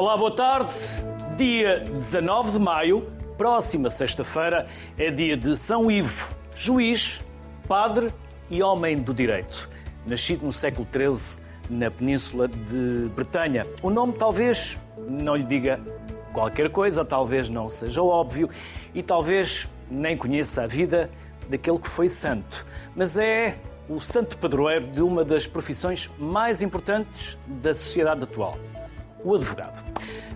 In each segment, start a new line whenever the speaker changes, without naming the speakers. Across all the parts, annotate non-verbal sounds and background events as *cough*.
Olá, boa tarde. Dia 19 de maio, próxima sexta-feira, é dia de São Ivo, juiz, padre e homem do direito. Nascido no século XIII, na península de Bretanha. O nome talvez não lhe diga qualquer coisa, talvez não seja óbvio e talvez nem conheça a vida daquele que foi santo. Mas é o santo padroeiro de uma das profissões mais importantes da sociedade atual o advogado.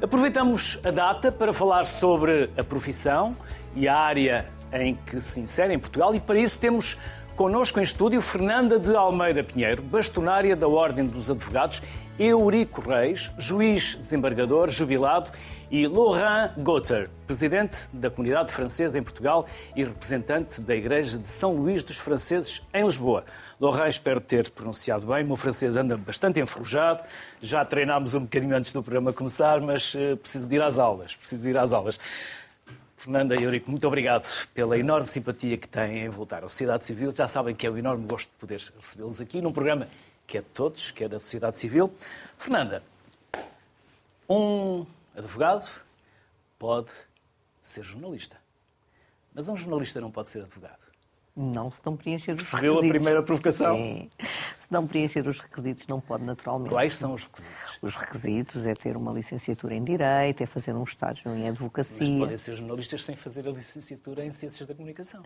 Aproveitamos a data para falar sobre a profissão e a área em que se insere em Portugal e para isso temos Connosco em estúdio Fernanda de Almeida Pinheiro, bastonária da Ordem dos Advogados, Eurico Reis, juiz desembargador jubilado, e Laurent Gotter, presidente da comunidade francesa em Portugal e representante da Igreja de São Luís dos Franceses em Lisboa. Laurent, espero ter pronunciado bem, o meu francês anda bastante enferrujado, já treinámos um bocadinho antes do programa começar, mas uh, preciso de ir às aulas, preciso ir às aulas. Fernanda e Eurico, muito obrigado pela enorme simpatia que têm em voltar à sociedade civil. Já sabem que é um enorme gosto de poder recebê-los aqui num programa que é de todos, que é da sociedade civil. Fernanda, um advogado pode ser jornalista, mas um jornalista não pode ser advogado.
Não, se não preencher os
Percebeu
requisitos.
a primeira provocação?
Se não preencher os requisitos, não pode naturalmente.
Quais são os requisitos?
Os requisitos é ter uma licenciatura em Direito, é fazer um estágio em Advocacia.
Mas podem ser jornalistas sem fazer a licenciatura em Ciências da Comunicação.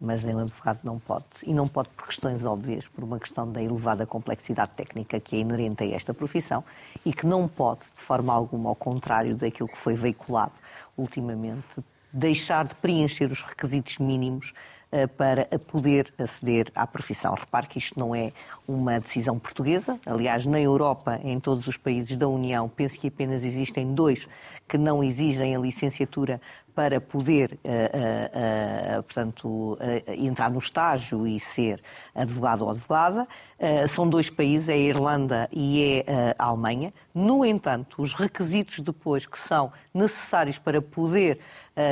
Mas o advogado não pode. E não pode por questões óbvias, por uma questão da elevada complexidade técnica que é inerente a esta profissão e que não pode, de forma alguma, ao contrário daquilo que foi veiculado ultimamente, deixar de preencher os requisitos mínimos eh, para poder aceder à profissão. Repare que isto não é uma decisão portuguesa. Aliás, na Europa, em todos os países da União, penso que apenas existem dois que não exigem a licenciatura para poder, uh, uh, portanto, entrar no estágio e ser advogado ou advogada. são dois países, é a Irlanda e é a Alemanha. No entanto, os requisitos depois que são necessários para poder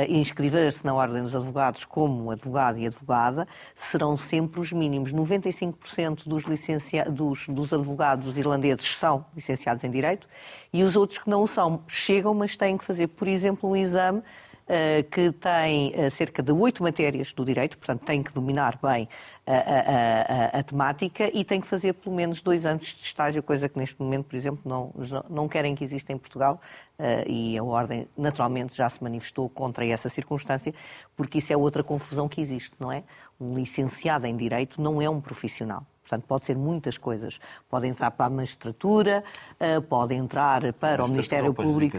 inscrever-se na Ordem dos Advogados como advogado e advogada serão sempre os mínimos. 95% dos, licencia... dos, dos advogados irlandeses são licenciados em Direito e os outros que não são chegam, mas têm que fazer, por exemplo, um exame que tem eh, cerca de oito matérias do direito, portanto tem que dominar bem a, a, a, a, temática e tem que fazer pelo menos dois anos de estágio, coisa que neste momento, por exemplo, não, não querem que exista em Portugal uh, e a Ordem naturalmente já se manifestou contra essa circunstância, porque isso é outra confusão que existe, não é? Um licenciado em Direito não é um profissional. Portanto, pode ser muitas coisas. Pode entrar para a magistratura, pode entrar para o Ministério Público.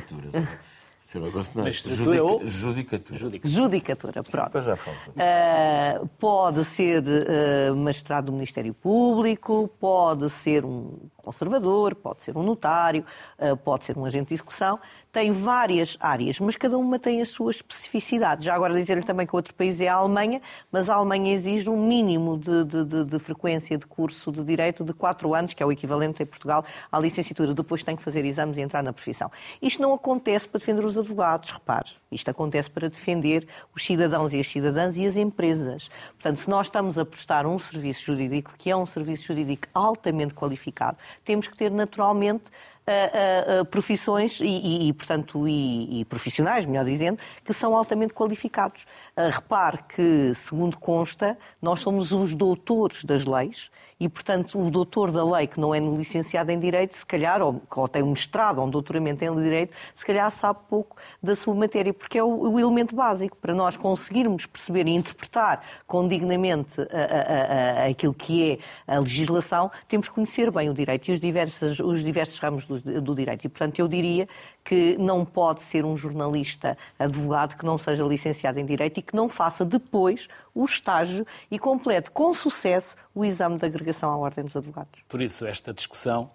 Eu gosto não.
Judica, ou...
Judicatura.
Judicatura. Judicatura, pronto.
Depois já falo uh,
Pode ser uh, magistrado do Ministério Público, pode ser um conservador, pode ser um notário, uh, pode ser um agente de execução tem várias áreas, mas cada uma tem as suas especificidades. Já agora dizer-lhe também que outro país é a Alemanha, mas a Alemanha exige um mínimo de, de, de, de frequência de curso de Direito de 4 anos, que é o equivalente em Portugal à licenciatura. Depois tem que fazer exames e entrar na profissão. Isto não acontece para defender os advogados, repare. Isto acontece para defender os cidadãos e as cidadãs e as empresas. Portanto, se nós estamos a prestar um serviço jurídico, que é um serviço jurídico altamente qualificado, temos que ter naturalmente uh, uh, profissões e, e, e portanto, e, e, profissionais, melhor dizendo, que são altamente qualificados. Uh, repare que, segundo consta, nós somos os doutores das leis e, portanto, o doutor da lei que não é licenciado em Direito, se calhar, ou, ou tem um mestrado ou um doutoramento em Direito, se calhar sabe pouco da sua matéria, porque é o, o elemento básico para nós conseguirmos perceber e interpretar condignamente a, a, a, aquilo que é a legislação, temos que conhecer bem o direito e os diversos, os diversos ramos do, do direito. E, portanto, eu diria que não pode ser um jornalista advogado que não seja licenciado em Direito e que não faça depois o estágio e complete com sucesso o exame de agregação à Ordem dos Advogados.
Por isso, esta discussão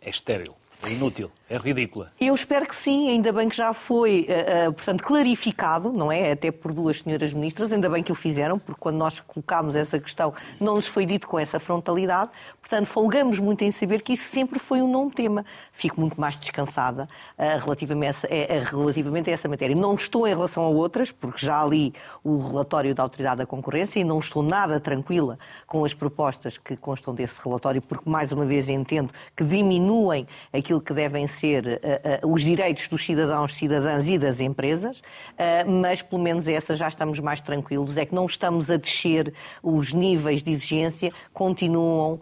é estéril. É inútil, é ridícula.
Eu espero que sim, ainda bem que já foi, uh, uh, portanto, clarificado, não é? Até por duas senhoras ministras, ainda bem que o fizeram, porque quando nós colocámos essa questão não nos foi dito com essa frontalidade. Portanto, folgamos muito em saber que isso sempre foi um não tema. Fico muito mais descansada uh, relativamente, a essa, relativamente a essa matéria. Não estou em relação a outras, porque já li o relatório da Autoridade da Concorrência e não estou nada tranquila com as propostas que constam desse relatório, porque, mais uma vez, entendo que diminuem aquilo aquilo que devem ser uh, uh, os direitos dos cidadãos, cidadãs e das empresas, uh, mas pelo menos essa já estamos mais tranquilos, é que não estamos a descer os níveis de exigência, continuam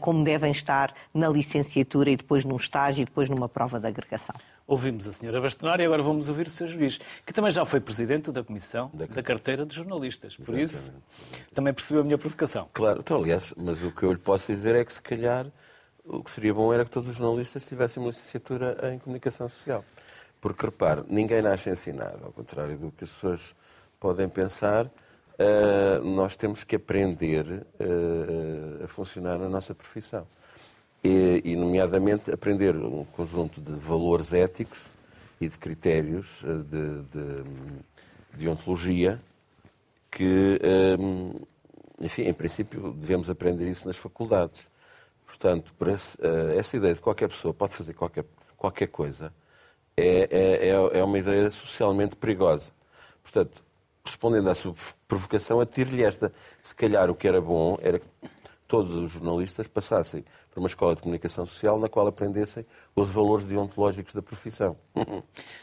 como devem estar na licenciatura e depois num estágio e depois numa prova de agregação.
Ouvimos a senhora Bastonar e agora vamos ouvir o seu juiz, que também já foi presidente da Comissão da, da Carteira de Jornalistas. Por Exatamente. isso, também percebeu a minha provocação.
Claro, então, aliás, mas o que eu lhe posso dizer é que se calhar o que seria bom era que todos os jornalistas tivessem uma licenciatura em comunicação social. Porque, repare, ninguém nasce ensinado, ao contrário do que as pessoas podem pensar, uh, nós temos que aprender uh, a funcionar na nossa profissão. E, e, nomeadamente, aprender um conjunto de valores éticos e de critérios uh, de, de, de, ontologia que, enfim, em princípio, devemos aprender isso nas faculdades. Portanto, esse, uh, essa ideia de qualquer pessoa pode fazer qualquer, qualquer coisa é, é, é, é uma ideia socialmente perigosa. Portanto, respondendo à sua provocação, atiro-lhe esta. Se calhar o que era bom era que todos os jornalistas passassem para uma escola de comunicação social na qual aprendessem os valores deontológicos da profissão.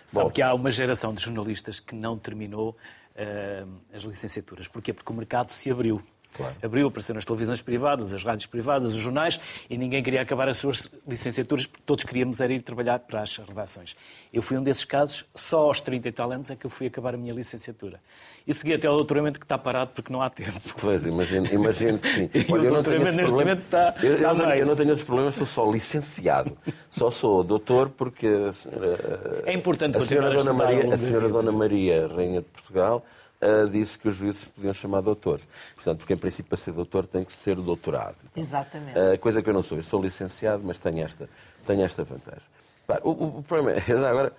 Sabe Bom, que há uma geração de jornalistas que não terminou uh, as licenciaturas. Porquê? Porque o mercado se abriu. Claro. Abriu, apareceram as televisões privadas, as rádios privadas, os jornais, e ninguém queria acabar as suas licenciaturas porque todos queríamos era ir trabalhar para as redações. Eu fui um desses casos, só aos 30 e tal anos é que eu fui acabar a minha licenciatura. E segui até ao doutoramento que está parado porque não há tempo.
Pois, imagino, imagino que sim. *laughs*
Olha, o doutoramento neste problema. momento está,
eu,
está
eu, não, eu não tenho esses problemas, sou só licenciado. só sou doutor porque a senhora,
é importante
a senhora, Dona Maria, a senhora Dona Maria, Rainha de Portugal, uh, disse que os juízes podiam chamar doutores. Portanto, porque em princípio para ser doutor tem que ser doutorado.
Exatamente.
Uh, coisa que eu não sou. Eu sou licenciado, mas tenho esta, tenho esta vantagem. Claro, o, o, problema é, *laughs* agora,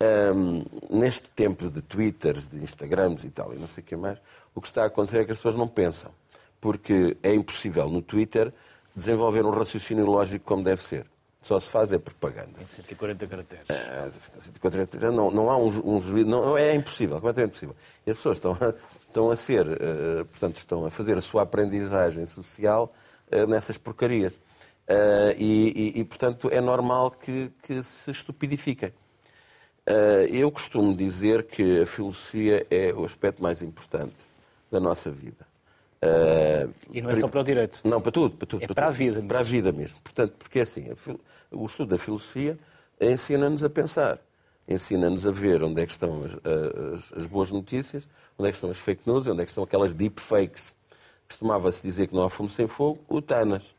um, ehm, neste tempo de Twitters, de Instagrams e tal, e não sei o que mais, o que está a acontecer é que as pessoas não pensam. Porque é impossível no Twitter desenvolver um raciocínio lógico como deve ser. Só se faz é propaganda.
Em 140 caracteres.
É, 140 não, não há um, um juízo, não, é impossível, completamente impossível. E as pessoas estão a, estão a ser, uh, portanto, estão a fazer a sua aprendizagem social uh, nessas porcarias. Uh, e, e, e, portanto, é normal que, que se estupidifiquem. eu costumo dizer que a filosofia é o aspecto mais importante da nossa vida.
Uh, e não é só para o direito?
Não, para tudo. Para, tudo,
é
para,
para
tudo.
a vida. Mesmo.
Para a vida mesmo. Portanto, porque é assim, o estudo da filosofia ensina-nos a pensar, ensina-nos a ver onde é que estão as, as, as, boas notícias, onde é que estão as fake news, onde é que estão aquelas deep fakes. Costumava-se dizer que não há fumo sem fogo, o TANAS.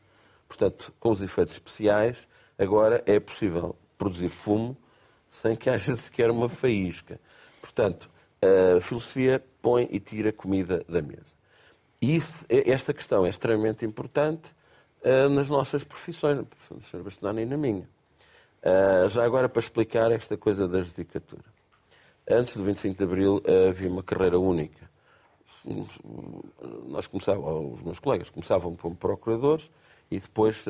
Portanto, com os efeitos especiais, agora é possível produzir fumo sem que haja *laughs* sequer uma faísca. Portanto, a filosofia põe e tira comida da mesa. E isso, esta questão é extremamente importante uh, nas nossas profissões, na profissão do Sr. Bastonano e na minha. Uh, já agora, para explicar esta coisa da judicatura. Antes do 25 de Abril uh, havia uma carreira única. Nós começávamos, os meus colegas começavam como procuradores e depois,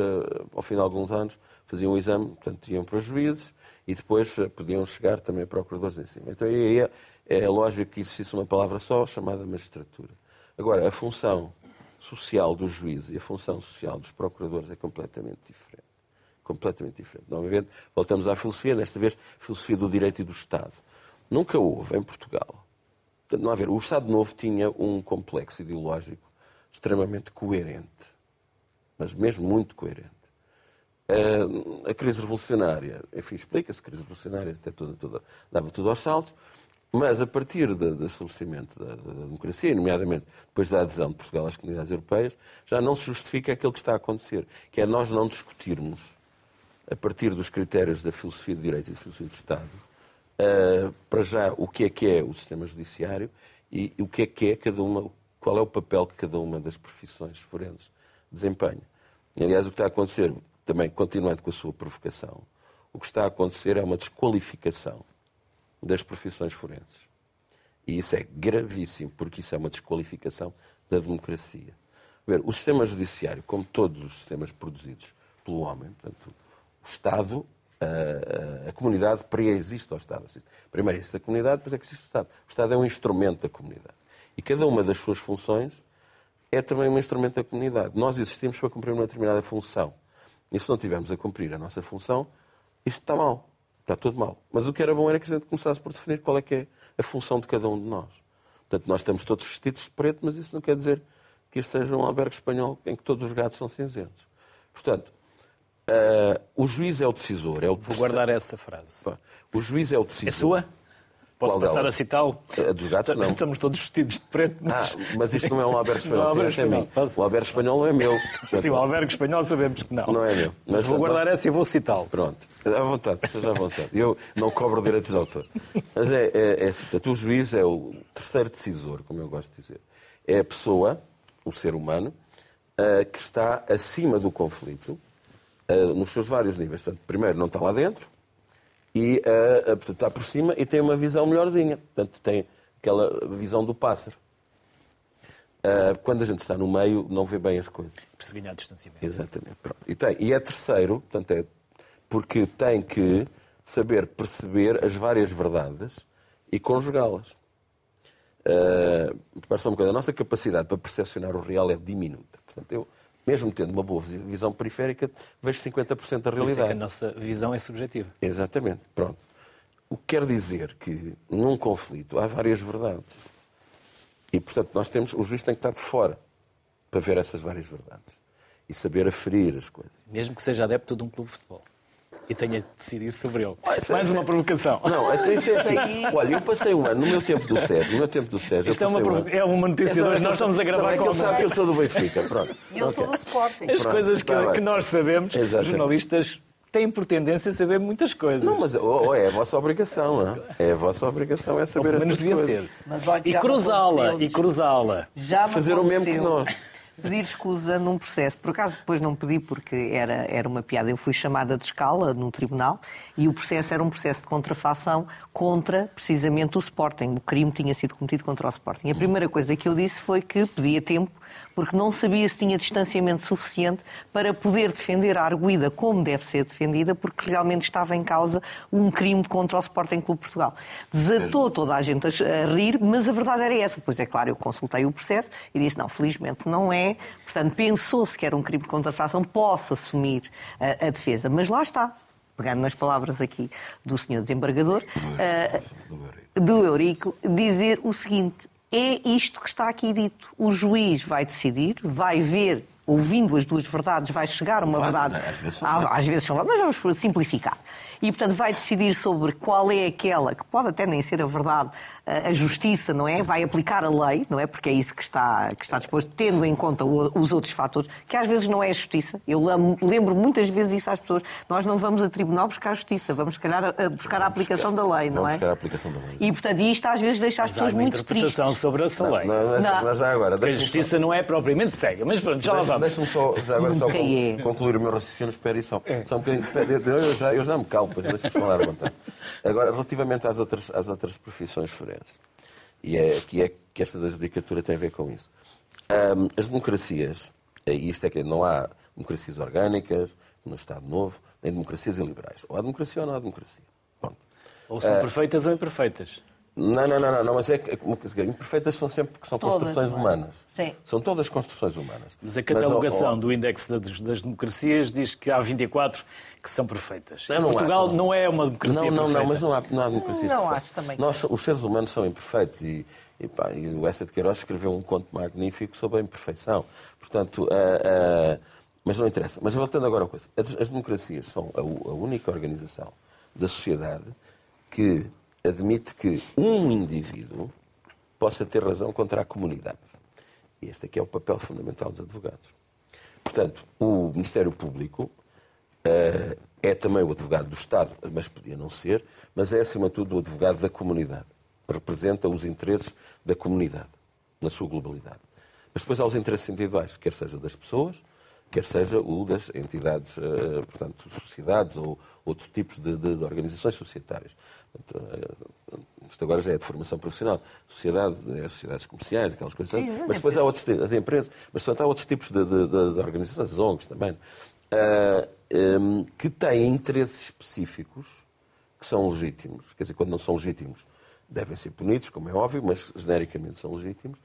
ao fim de alguns anos, faziam o exame, portanto, iam para juízes e depois podiam chegar também procuradores em cima. Então, aí é, é lógico que existisse uma palavra só, chamada magistratura. Agora, a função social dos juízes e a função social dos procuradores é completamente diferente. Completamente diferente. Novamente, voltamos à filosofia, desta vez, filosofia do direito e do Estado. Nunca houve em Portugal. Não a ver, o Estado Novo tinha um complexo ideológico extremamente coerente, mas mesmo muito coerente. A, crise revolucionária, enfim, explica-se, a crise revolucionária até toda, toda, dava tudo aos saltos, mas, a partir do estabelecimento da, da, democracia, nomeadamente depois da adesão de Portugal às comunidades europeias, já não se justifica aquilo que está a acontecer, que é nós não discutirmos, a partir dos critérios da filosofia do direito e da filosofia do Estado, uh, para já o que é que é o sistema judiciário e, e o que é que é cada uma, qual é o papel que cada uma das profissões forenses desempenha. Aliás, o que está a acontecer, também continuando com a sua provocação, o que está a acontecer é uma desqualificação das profissões forenses. E isso é gravíssimo, porque isso é uma desqualificação da democracia. Ver, o sistema judiciário, como todos os sistemas produzidos pelo homem, portanto, o Estado, a, a, a comunidade pré-existe ao Estado. Primeiro existe a comunidade, depois é que existe o Estado. O Estado é um instrumento da comunidade. E cada uma das suas funções é também um instrumento da comunidade. Nós existimos para cumprir uma determinada função. E se não tivermos a cumprir a nossa função, isto está mal, está tudo mal. Mas o que era bom era que a gente começasse por definir qual é que é a função de cada um de nós. Portanto, nós estamos todos vestidos de preto, mas isso não quer dizer que isto seja um albergue espanhol em que todos os gatos são cinzentos. Portanto, uh, o juiz é o decisor. É o
Vou guardar essa frase.
O juiz é o decisor.
É sua? Posso
Qual
passar a citá-lo?
A dos gatos, não.
Estamos todos vestidos de preto, mas...
Ah, mas isto não é um albergue espanhol.
Não é
sim, é
espanhol.
O albergue espanhol não é meu. *laughs*
Sim, o albergue espanhol sabemos que não.
Não é meu.
Mas,
Mas
vou guardar
nós-
essa e vou citá-lo.
Pronto, à vontade, seja à vontade. Eu não cobro direitos de autor. Mas é, é, é assim, portanto, o juiz é o terceiro decisor, como eu gosto de dizer. É a pessoa, o ser humano, ah, que está acima do conflito, ah, nos seus vários níveis. Portanto, primeiro, não está lá dentro, e ah, ah, portanto, está por cima e tem uma visão melhorzinha. Portanto, tem aquela visão do pássaro. Ah, quando a gente está no meio, não vê bem as coisas.
Para se ganhar distanciamento.
Exatamente. Pronto. E, tem, e é terceiro, portanto, é porque tem que saber perceber as várias verdades e conjugá-las. Uh, repare só uma coisa, a nossa capacidade para percepcionar o real é diminuta. Portanto, eu, mesmo tendo uma boa visão periférica, vejo 50% da
Por isso é que a
realidade.
nossa visão é subjetiva.
Exatamente. Pronto. O que quer dizer que num conflito há várias verdades. E, portanto, nós temos, o juiz tem que estar de fora para ver essas várias verdades e saber aferir as coisas.
Mesmo que seja adepto de um clube de futebol. E tenha de decidir sobre ele.
Ah, é-
Mais uma
é-
provocação.
Não, então isso é assim. *laughs* Olha, eu passei um ano, no meu tempo do SES, no meu tempo do SES, eu
Isto é uma,
um
é uma notícia de hoje. Nós estamos a
Não,
gravar
é que
com
ele sabe que eu sou do Benfica, pronto.
E eu sou do Sporting.
As
Pronto,
coisas que,
está bem.
que nós sabemos, os
Exatamente.
jornalistas têm por tendência a saber muitas coisas.
Não, mas oh, oh, é a vossa obrigação, não é? É a vossa obrigação, é
Ou
saber
pelo menos devia
coisas.
ser.
Mas olha,
E cruzá-la, e cruzá-la.
Fazer o mesmo que nós.
Pedir escusa num processo. Por acaso depois não pedi porque era, era uma piada. Eu fui chamada de escala no tribunal e o processo era um processo de contrafação contra precisamente o Sporting. O crime tinha sido cometido contra o Sporting. A primeira coisa que eu disse foi que pedia tempo porque não sabia se tinha distanciamento suficiente para poder defender a arguida como deve ser defendida, porque realmente estava em causa um crime contra o Sporting Clube Portugal. Desatou toda a gente a a rir, mas a verdade era essa. Depois, é claro, eu consultei o processo e disse, não, felizmente não é. Portanto, pensou-se que era um crime de contrafação, posso assumir a, a defesa. Mas lá está, pegando nas palavras aqui do senhor desembargador, do Eurico, dizer o seguinte: é isto que está aqui dito. O juiz vai decidir, vai ver, ouvindo as duas verdades, vai chegar a uma
Vai,
verdade.
às vezes são
às vezes são mas vamos simplificar. E, portanto, vai decidir sobre qual é aquela, que pode até nem ser a verdade, a justiça, não é? Vai aplicar a lei, não é? Porque é isso que está, que está disposto, tendo em conta o- os outros fatores, que às vezes não é a justiça. Eu lem- lembro muitas vezes isso às pessoas. Nós não vamos a tribunal buscar a justiça, vamos, se calhar, a- buscar a aplicação da lei, não
Vamos
é?
buscar a aplicação da lei.
E, portanto, isto às vezes deixa as pessoas
uma
muito
interpretação
tristes.
sobre essa lei.
Não, mas,
Não.
mas já agora,
Porque a justiça não é propriamente cega, mas pronto, já lá vamos.
Deixa-me só, já agora só
é.
concluir o meu raciocínio, espera aí só. Só um bocadinho, eu, eu já, eu já me calo, pois deixa-me falar à vontade. Agora, relativamente às outras, às outras profissões forenses, e é, que é que esta da judicatura tem a ver com isso. Ahm, as democracias, e isto é que não há democracias orgânicas no Estado Novo, nem democracias iliberais. Ou há democracia ou não há democracia.
Ou
É.
são perfeitas ou imperfeitas.
Não, não, não, não, não, mas é que que diz, imperfeitas são sempre porque são
Todas,
construções
não é?
humanas.
Sim.
São todas construções humanas.
Mas a catalogação
ó,
do índice das, das democracias diz que há 24 que são perfeitas.
Eu não
Portugal
acho,
não é uma democracia
Não, não,
perfeita.
não, mas não há, não há democracias
Não
perfeitas.
acho também.
Nós, os seres humanos são imperfeitos e, e, pá, e o Essa de Queiroz escreveu um conto magnífico sobre a imperfeição. Portanto, ah, ah, mas não interessa. Mas voltando agora à coisa. As, as democracias são a, a única organização da sociedade que admite que um indivíduo possa ter razão contra a comunidade. E este aqui é o papel fundamental dos advogados. Portanto, o Ministério Público eh, é também o advogado do Estado, mas podia não ser, mas é, acima de tudo, o advogado da comunidade. Representa os interesses da comunidade, na sua globalidade. Mas depois há os interesses individuais, quer seja das pessoas, quer seja o das entidades, eh, portanto, sociedades ou outros tipos de, de- de organizações societárias. Portanto, eh, isto agora já é de formação profissional. Sociedade, é sociedades comerciais, aquelas coisas.
Sim,
mas,
as
depois há outros tipos, as empresas, mas portanto, há outros tipos de, de- organizações, as ONGs também, que têm interesses específicos que são legítimos. Quer dizer, quando não são legítimos, devem ser punidos, como é óbvio, mas genericamente são legítimos,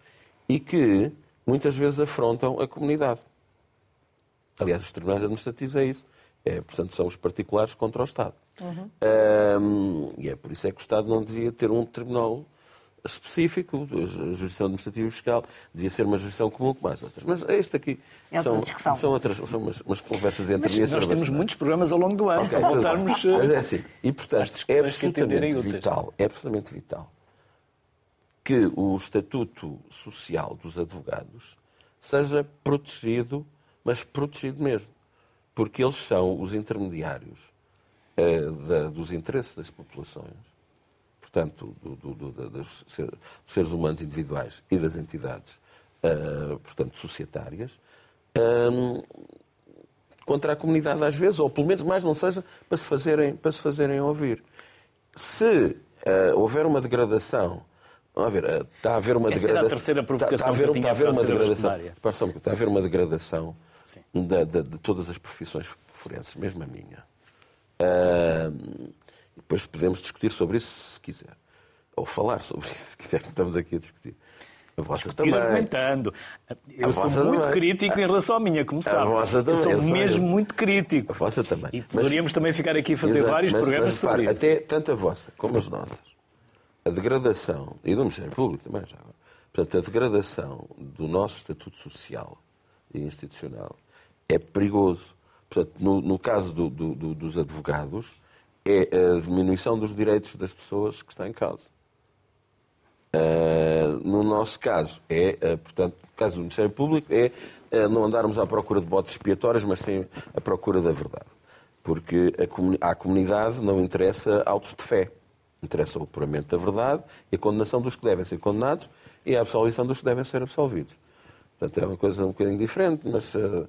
e que muitas vezes afrontam a comunidade. Aliás, os tribunais administrativos é isso. É, portanto, são os particulares contra o Estado. Uhum. Um, e é por isso é que o Estado não devia ter um tribunal específico, a jurisdição administrativa e fiscal, devia ser uma jurisdição comum com mais outras. Mas este aqui
é
são, são, outras, são umas, umas conversas entre
Mas nós temos muitos programas ao longo do ano
okay,
para voltarmos.
Mas é assim. E, portanto, é absolutamente vital, é absolutamente vital que o estatuto social dos advogados seja protegido, mas protegido mesmo. Porque eles são os intermediários uh, da, dos interesses das populações portanto, do, do, do, dos seres humanos individuais e das entidades, uh, portanto, societárias, um, contra a comunidade às vezes, ou pelo menos mais não seja, para se fazerem, para se fazerem ouvir. Se uh, houver uma degradação Vamos ver, está a haver uma
Essa
degradação.
Era a terceira provocação está, a haver,
que está a haver uma degradação.
Está
a haver uma degradação de, de, de, todas as profissões forenses, mesmo a minha. Uh, depois podemos discutir sobre isso se quiser. Ou falar sobre isso se quiser, que estamos aqui a discutir. A vossa discutir também.
argumentando. Eu a sou muito também. crítico em relação à minha, como sabe. A vossa também. Eu sou eu mesmo muito crítico.
A vossa também.
E poderíamos mas, também ficar aqui a fazer exato, vários mas, programas mas, sobre isso.
Até tanto a vossa como as nossas. A degradação, e do Ministério Público também já agora, portanto, a degradação do nosso estatuto social e institucional é perigoso. Portanto, no, no caso do, do, do, dos advogados, é a diminuição dos direitos das pessoas que está em causa. Uh, no nosso caso, é, uh, portanto, no caso do Ministério Público, é uh, não andarmos à procura de botes expiatórios, mas sim à procura da verdade. Porque a comuni à comunidade não interessa autos de fé. Interessa o apuramento da verdade e a condenação dos que devem ser condenados e a absolvição dos que devem ser absolvidos. Portanto, é uma coisa um bocadinho diferente, mas. Uh,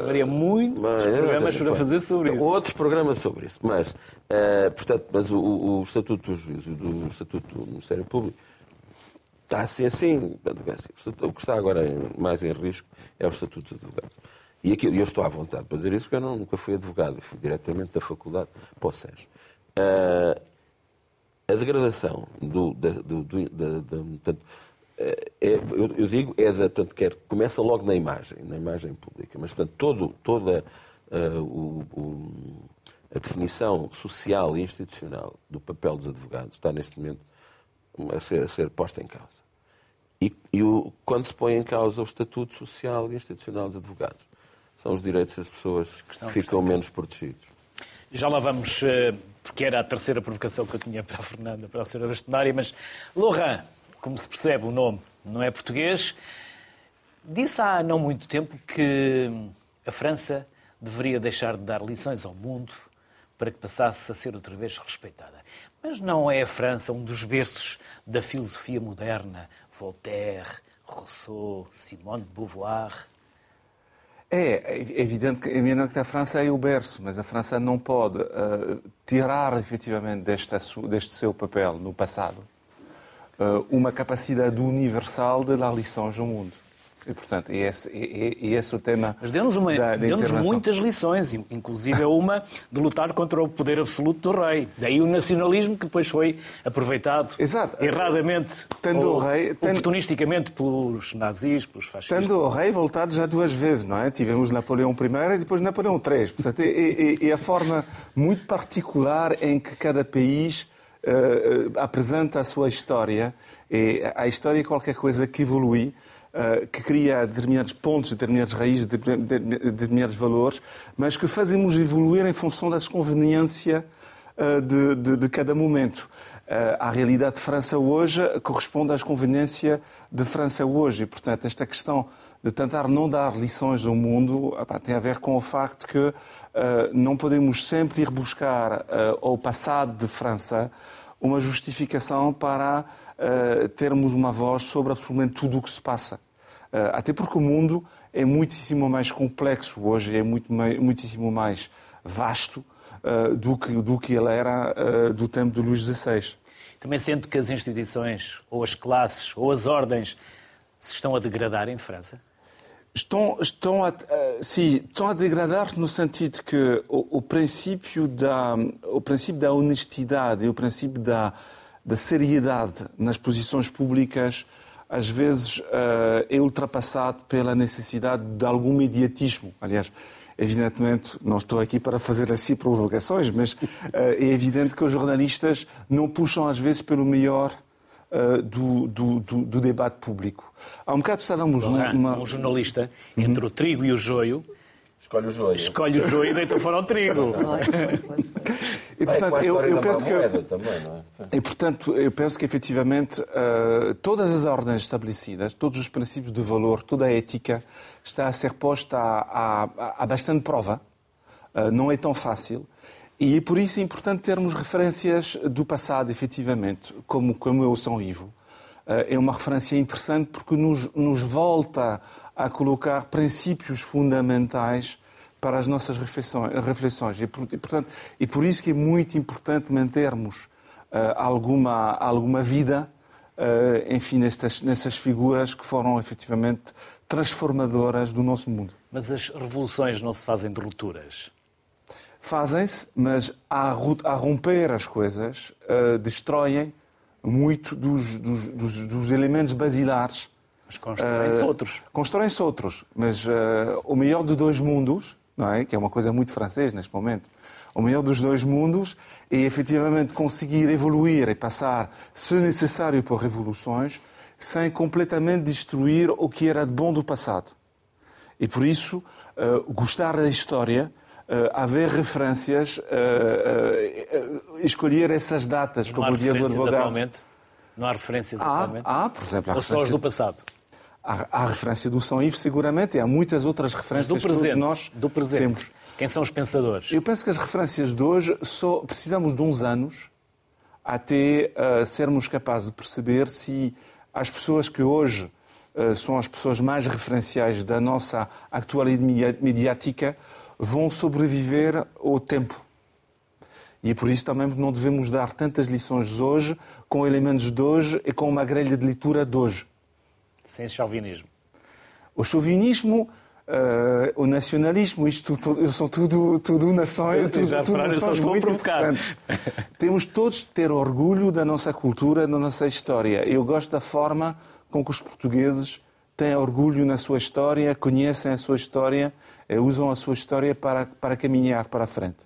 Haveria muitos mas, programas para fazer sobre isso.
Outros programas sobre isso. Mas, uh, portanto, mas o, o, Estatuto do do Estatuto do Ministério Público está assim assim. O que está agora mais em risco é o Estatuto de Advogado. E aqui, eu estou à vontade para dizer isso porque eu não, nunca fui advogado, fui diretamente da faculdade para o SES. Uh, a degradação do, da, do, do, da, da, é, eu, eu, digo, é da, portanto, quer, começa logo na imagem, na imagem pública, mas portanto, todo, toda uh, o, o, a definição social e institucional do papel dos advogados está neste momento a ser, a ser posta em causa. E, e o, quando se põe em causa o estatuto social e institucional dos advogados, são os direitos das pessoas que, que ficam menos protegidos.
Já lá vamos, eh, porque era a terceira provocação que eu tinha para a Fernanda, para a senhora Bastonária, mas Laurent, como se percebe, o nome não é português. Disse há não muito tempo que a França deveria deixar de dar lições ao mundo para que passasse a ser outra vez respeitada. Mas não é a França um dos berços da filosofia moderna? Voltaire, Rousseau, Simone de Beauvoir?
É, é evidente que, é que a França é o berço, mas a França não pode uh, tirar efetivamente deste, deste seu papel no passado uma capacidade universal de dar lições ao mundo. E, portanto, esse, é, esse o tema.
Mas deu-nos deu muitas lições, inclusive uma de lutar contra o poder absoluto do rei. Daí o nacionalismo que depois foi aproveitado
Exato.
erradamente,
tendo ou, o rei,
tendo, oportunisticamente pelos nazis, pelos fascistas.
Tendo o rei voltado já duas vezes, não é? Tivemos Napoleão I e depois Napoleão III. Portanto, é, é, é a forma muito particular em que cada país uh, apresenta a sua história. E a história é qualquer coisa que evolui, uh, que cria determinados pontos, determinadas raízes, determinados valores, mas que fazemos evoluir em função da conveniência uh, de, de, de, cada momento. a realidade de França hoje corresponde às conveniências de França hoje. E, portanto, esta questão de tentar não dar lições ao mundo tem a ver com o facto que não podemos sempre ir buscar uh, ao passado de França uma justificação para uh, termos uma voz sobre absolutamente tudo o que se passa. até porque o mundo é muitíssimo mais complexo hoje, é muito, muitíssimo mais vasto do, que, do que ele era do tempo de Luís XVI.
Também sendo que as instituições, ou as classes, ou as ordens se estão a degradar em França?
Estão, estão, a, uh, sim, estão a degradar-se no sentido que o, o, princípio da, o princípio da honestidade e o princípio da, da seriedade nas posições públicas às vezes uh, é ultrapassado pela necessidade de algum mediatismo. Aliás, evidentemente, não estou aqui para fazer assim provocações, mas é evidente que os jornalistas não puxam às vezes pelo melhor do, do, do, do, debate público. Há um bocado estávamos
numa... Um jornalista, entre o trigo e o joio,
Escolhe o joio.
Escolhe o joio e deita fora o trigo. *laughs*
e portanto, eu, eu penso que também, não é? E portanto, eu penso que efetivamente uh, todas as ordens estabelecidas, todos os princípios de valor, toda a ética está a ser posta a, a, a bastante prova. Uh, não é tão fácil. E é por isso é importante termos referências do passado, efetivamente, como, como eu São Ivo. Uh, é uma referência interessante porque nos, nos volta a colocar princípios fundamentais para as nossas reflexões. E, portanto, e por isso que é muito importante mantermos uh, alguma, alguma vida, uh, enfim, nestas, nessas figuras que foram efetivamente transformadoras do nosso mundo.
Mas as revoluções não se fazem de rupturas?
Fazem-se, mas a, romper as coisas uh, destroem muito dos, dos, dos, dos elementos basilares
mas constroem-se uh, outros.
Constroem-se outros. Mas uh, o melhor dos dois mundos, não é? que é uma coisa muito francesa neste momento, o melhor dos dois mundos é efetivamente conseguir evoluir e passar, se necessário, por revoluções, sem completamente destruir o que era de bom do passado. E por isso, uh, gostar da história, haver referências, uh, escolher essas datas,
como o dia do advogado. Atualmente? Não há referências
há,
atualmente?
Há, por exemplo, há
Ou só as do passado?
Há, há referência do São Ives, seguramente, e há muitas outras referências
Mas do presente,
que nós
do presente.
temos.
Quem são os pensadores?
Eu penso que as referências de hoje só precisamos de uns anos até uh, sermos capazes de perceber se as pessoas que hoje uh, são as pessoas mais referenciais da nossa atualidade mediática vão sobreviver ao tempo. E é por isso também que não devemos dar tantas lições hoje com elementos de hoje e com uma grelha de leitura de hoje
sem chauvinismo?
O chauvinismo, uh, o nacionalismo, isto tudo, são tudo, tudo nações, tudo,
já
tudo nações muito interessantes. Temos todos de ter orgulho da nossa cultura, da nossa história. Eu gosto da forma com que os portugueses têm orgulho na sua história, conhecem a sua história, usam a sua história para, para caminhar para a frente.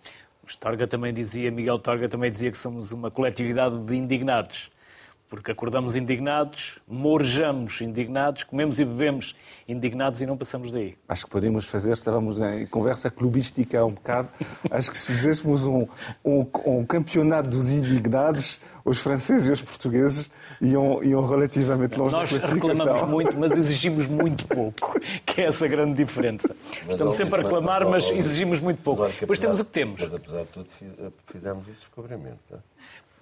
Torga também dizia, Miguel Torga também dizia que somos uma coletividade de indignados porque acordamos indignados, morjamos indignados, comemos e bebemos indignados e não passamos daí.
Acho que podemos fazer, estávamos em conversa clubística um bocado, acho que se fizéssemos um, um, um campeonato dos indignados, os franceses e os portugueses iam, iam relativamente longe
Nós reclamamos muito, mas exigimos muito pouco, que é essa grande diferença. Mas Estamos sempre a reclamar, mas exigimos muito pouco. Depois temos o que temos.
Mas apesar de tudo, fizemos este descobrimento.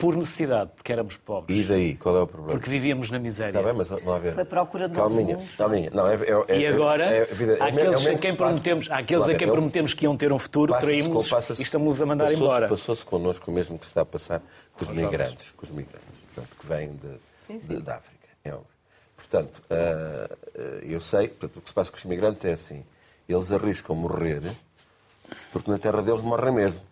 Por necessidade, porque éramos pobres.
E daí? Qual é o problema?
Porque vivíamos na miséria.
Está bem, mas não há ver.
Foi procura de
Calminha, calminha. Não, é, é,
e agora, é, é, aqueles, a quem prometemos, aqueles a quem prometemos que iam ter um futuro, traímos e estamos a mandar
passou
embora.
Passou-se connosco o mesmo que se está a passar com os migrantes, com os migrantes portanto, que vêm de, de, da África. É óbvio. Portanto, uh, eu sei, portanto, o que se passa com os migrantes é assim, eles arriscam morrer porque na terra deles morrem mesmo.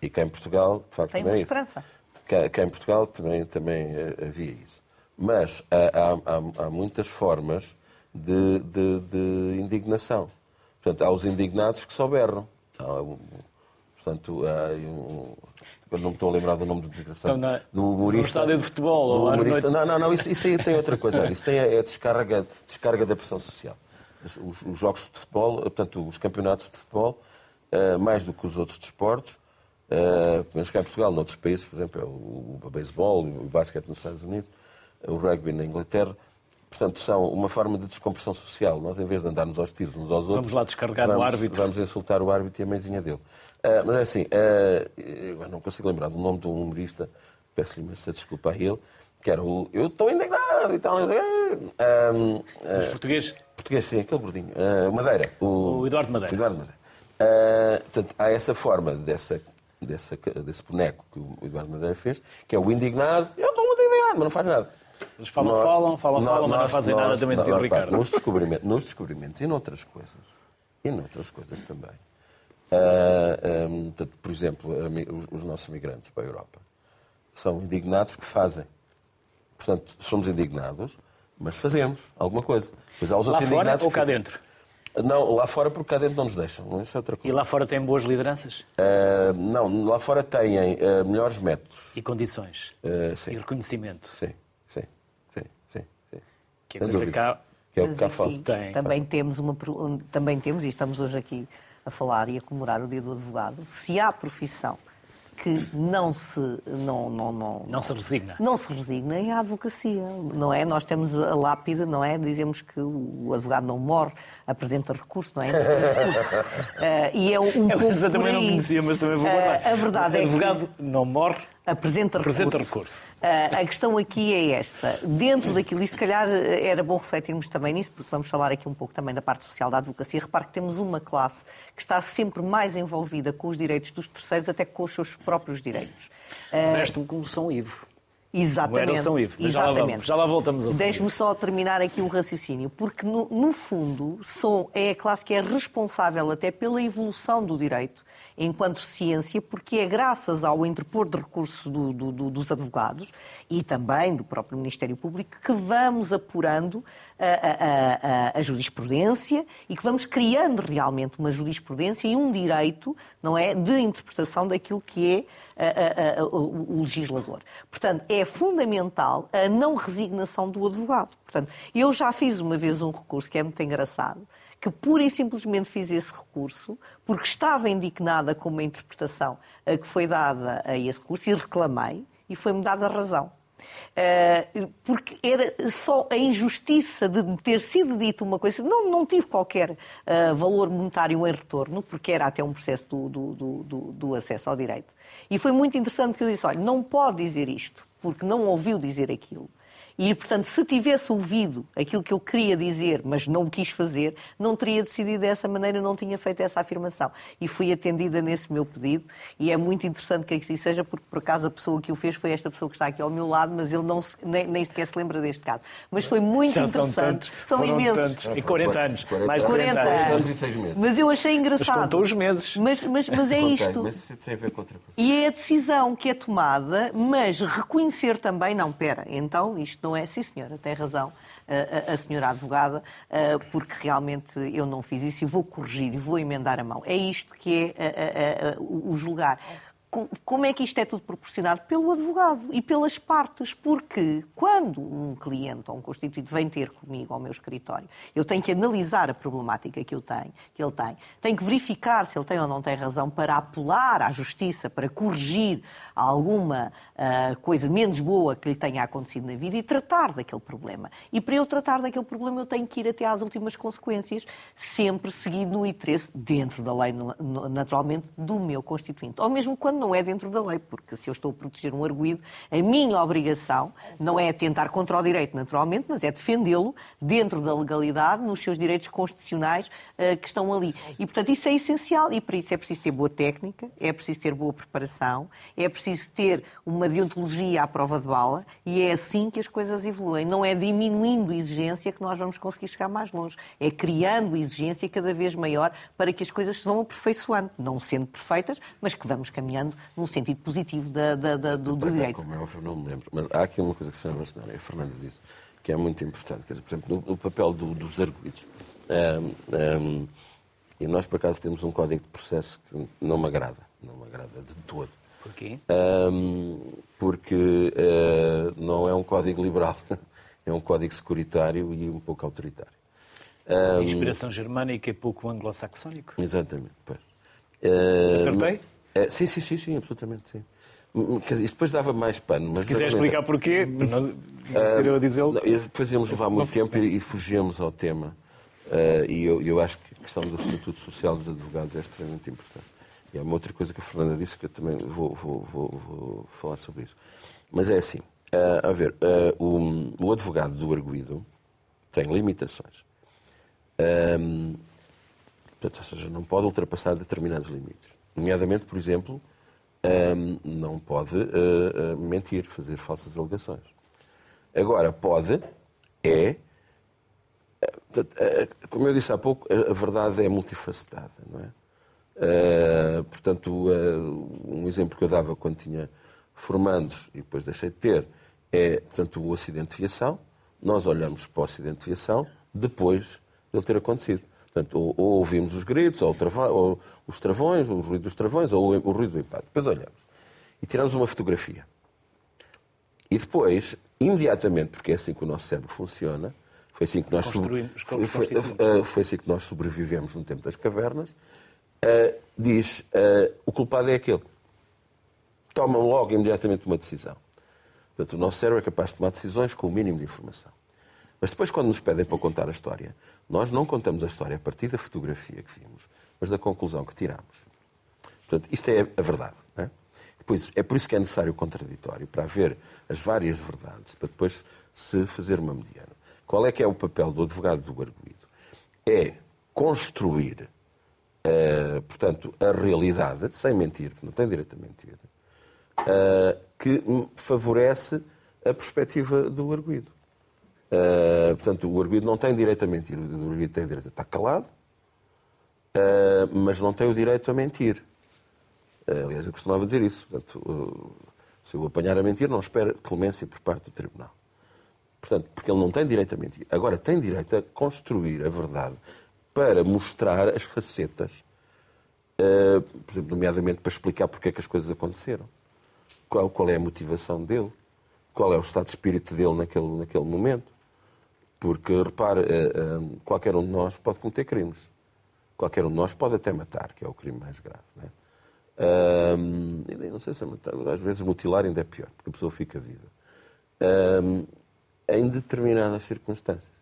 E cá em Portugal, de facto,
Tem
é
esperança.
isso cá, em Portugal também, também eh, havia isso. Mas há, há, há muitas formas de, de, de, indignação. Portanto, há os indignados que só berram. Portanto, há um, não me estou a lembrar do nome do desgraçado.
Então, na,
do humorista. No
estádio de futebol.
Humorista. Não, não, não, isso, isso aí tem outra coisa. Isso tem a, é a descarga, descarga da pressão social. Os, os, jogos de futebol, portanto, os campeonatos de futebol, uh, mais do que os outros desportos, Uh, mas cá em Portugal, noutros países, por exemplo, é o, o beisebol, o basquete nos Estados Unidos, o rugby na Inglaterra. Portanto, são uma forma de descompressão social. Nós, em vez de andarmos aos tiros uns aos outros...
Vamos lá descarregar
vamos,
o árbitro.
Vamos insultar o árbitro e a mãezinha dele. Uh, mas é assim, uh, eu não consigo lembrar do nome de um humorista, peço-lhe imensa desculpa a ele, que era o Eu estou indignado e tal. Um,
Mas português?
Português, sim, aquele gordinho. Madeira.
O, o Eduardo Madeira.
O Eduardo Madeira. portanto, há essa forma dessa desse, desse boneco que o Eduardo Madeira fez, que é o indignado. Eu estou muito indignado, mas não faz nada.
Eles falam, nós, falam, falam, nós, falam, mas não fazem nada, também o Ricardo.
Nos descobrimentos, nos descobrimentos e noutras coisas, e noutras coisas também. Uh, ah, um, portanto, por exemplo, os, os nossos migrantes para a Europa são indignados que fazem. Portanto, somos indignados, mas fazemos alguma coisa.
Pois há os Lá outros fora indignados ou cá dentro?
Não, lá fora porque cá dentro não nos deixam. Isso é outra
E
coisa.
lá fora tem boas lideranças
Ah, não, lá fora têm ah, melhores métodos.
e condições e
sim,
reconhecimento.
sim, sim, sim, sim, sim.
Que a
Sem
coisa cá
Que é o que cá falta.
Tem.
Também temos, uma, um, também temos, e estamos hoje aqui a falar e a comemorar o Dia do Advogado, se há profissão que não se, não, não, não,
não se resigna.
não se resigna é a advocacia, não é? Nós temos a lápide, não é? Dizemos que o advogado não morre, apresenta recurso, não é? Recurso. *laughs* Eh, e é um pouco
Essa também não conhecia, mas também vou
Eh,
guardar.
a verdade
o
é que
advogado não morre,
apresenta recurso.
Apresenta recurso.
Ah, a questão aqui é esta. Dentro daquilo, e se calhar eh, era bom refletirmos também nisso, porque vamos falar aqui um pouco também da parte social da advocacia. Repare que temos uma classe que está sempre mais envolvida com os direitos dos terceiros, até com os seus próprios direitos. Ah,
resta-me como São Ivo.
Exatamente.
Não era São Ivo, mas já lá
Exatamente.
vamos- já lá voltamos São
Deixe-me só terminar aqui o raciocínio, porque no, no fundo são, é a classe que é responsável até pela evolução do direito enquanto ciência, porque é graças ao interpor de recurso do- do- do- dos advogados e também do próprio Ministério Público que vamos apurando a, a- a- a jurisprudência e que vamos criando realmente uma jurisprudência e um direito, não é, de interpretação daquilo que é a- a- a- o o legislador. Portanto, é fundamental a não resignação do advogado. Portanto, eu já fiz uma vez um recurso que é muito engraçado, que pura e simplesmente fiz esse recurso porque estava indignada com uma interpretação eh, que foi dada a esse recurso e reclamei e foi-me dada razão. Uh, porque era só a injustiça de ter sido dito uma coisa. Não, não tive qualquer uh, valor monetário em retorno, porque era até um processo do, do, do, do- acesso ao direito. E foi muito interessante porque eu disse: olha, não pode dizer isto, porque não ouviu dizer aquilo. E, portanto, se tivesse ouvido aquilo que eu queria dizer, mas não o quis fazer, não teria decidido dessa maneira, não tinha feito essa afirmação. E fui atendida nesse meu pedido. E é muito interessante que assim seja, porque por acaso a pessoa que o fez foi esta pessoa que está aqui ao meu lado, mas ele não se- nem, nem sequer se lembra deste caso. Mas foi muito
Já são
interessante.
tantos.
São
foram
imensos.
tantos. E 40 anos.
40
Mais de 40,
40
anos.
anos e seis meses.
Mas eu achei engraçado.
contou os meses.
Mas, mas, mas é
Contei,
isto.
Mas isso tem a ver com outra coisa.
E é a decisão que é tomada, mas reconhecer também, não, pera, então isto não é, sim senhora, tem razão a, a- senhora advogada, porque realmente eu não fiz isso e vou corrigir e vou emendar a mão. É isto que é o julgar. Co- Como é que isto é tudo proporcionado? Pelo advogado e pelas partes, porque quando um cliente ou um constituinte vem ter comigo ao meu escritório, eu tenho que analisar a problemática que, eu tenho, que ele tem, tenho que verificar se ele tem ou não tem razão para apelar à justiça, para corrigir alguma coisa menos boa que lhe tenha acontecido na vida e tratar daquele problema. E para eu tratar daquele problema, eu tenho que ir até às últimas consequências, sempre seguindo no interesse, dentro da lei, naturalmente, do meu constituinte. Ou mesmo quando não é dentro da lei, porque se eu estou a proteger um arguído, a minha obrigação não é atentar contra o direito, naturalmente, mas é defendê-lo dentro da legalidade, nos seus direitos constitucionais ah, que estão ali. E, portanto, isso é essencial. E para isso é preciso ter boa técnica, é preciso ter boa preparação, é preciso ter uma deontologia à prova de bala e é assim que as coisas evoluem. Não é diminuindo a exigência que nós vamos conseguir chegar mais longe. É criando exigência cada vez maior para que as coisas se vão aperfeiçoando. Não sendo perfeitas, mas que vamos caminhando num sentido positivo da- da- da- do, do direito.
Como é óbvio, não me lembro. Mas há aqui uma coisa que a senhora Bastonária, a Fernanda disse, que é muito importante. Quer dizer, por exemplo, no, papel do- dos arguídos. Ahm, ahm, e nós, por acaso, temos um código de processo que não me agrada. Não me agrada de todo.
Porquê?
Ahm, porque eh, não é um código liberal. *laughs* É um código securitário e um pouco autoritário.
A inspiração germânica e pouco anglo-saxónico.
Exatamente. Pois. Eh,
Acertei?
eh, sim, sim, sim, sim, absolutamente sim. Quer dizer, isso depois dava mais pano. Mas
Se quiser explicar porquê, não, não ser eu a dizê-lo.
Não, depois íamos levar muito tempo e, e fugíamos ao tema. Eh, e eu, eu acho que a questão do Estatuto Social dos Advogados é extremamente importante. E é uma outra coisa que a Fernanda disse que eu também vou, vou, vou, vou falar sobre isso. Mas é assim, eh, a ver, eh, o, o advogado do arguído tem limitações. Ehm, portanto, ou seja, não pode ultrapassar determinados limites. Nomeadamente, por exemplo, ehm, não pode eh, mentir, fazer falsas alegações. Agora, pode, é. Como eu disse há pouco, a verdade é multifacetada, não é? Eh, portanto, eh, um exemplo que eu dava quando tinha formandos e depois deixei de ter é, portanto, o acidente de viação. Nós olhamos para o acidente de viação depois de ele ter acontecido. Portanto, ou, ou ouvimos os gritos, ou, trava, ou, os travões, o ruído dos travões, ou o, o ruído do impacto. Depois olhamos e tiramos uma fotografia. E depois, imediatamente, porque é assim que o nosso cérebro funciona, foi assim que nós, sobre... foi, foi, uh, foi assim que nós sobrevivemos no tempo das cavernas, uh, diz uh, o culpado é aquele. Tomam logo imediatamente uma decisão. Portanto, o nosso cérebro é capaz de tomar decisões com o mínimo de informação. Mas depois, quando nos pedem para contar a história, nós não contamos a história a partir da fotografia que vimos, mas da conclusão que tiramos. Portanto, isto é a verdade. É? Depois, é por isso que é necessário o contraditório, para haver as várias verdades, para depois se fazer uma mediana. Qual é que é o papel do advogado do arguído? É construir, uh, portanto, a realidade, sem mentir, porque não tem direito a mentir, uh, que favorece a perspectiva do arguído. Uh, portanto, o arguído não tem direito a mentir, o arguído tem direito a estar calado, mas não tem o direito a mentir. Aliás, eu costumava dizer isso. Portanto, se eu apanhar a mentir, não espero clemência por parte do tribunal. Portanto, porque ele não tem direito a mentir. Agora, tem direito a construir a verdade para mostrar as facetas, por exemplo, nomeadamente para explicar porque é que as coisas aconteceram. Qual, qual é a motivação dele, qual é o estado de espírito dele naquele, naquele momento. Porque, repare, eh, eh, qualquer um de nós pode cometer crimes. Qualquer um de nós pode até matar, que é o crime mais grave. Não, é? não sei se é matar, às vezes mutilar ainda é pior, porque a pessoa fica viva. Em determinadas circunstâncias.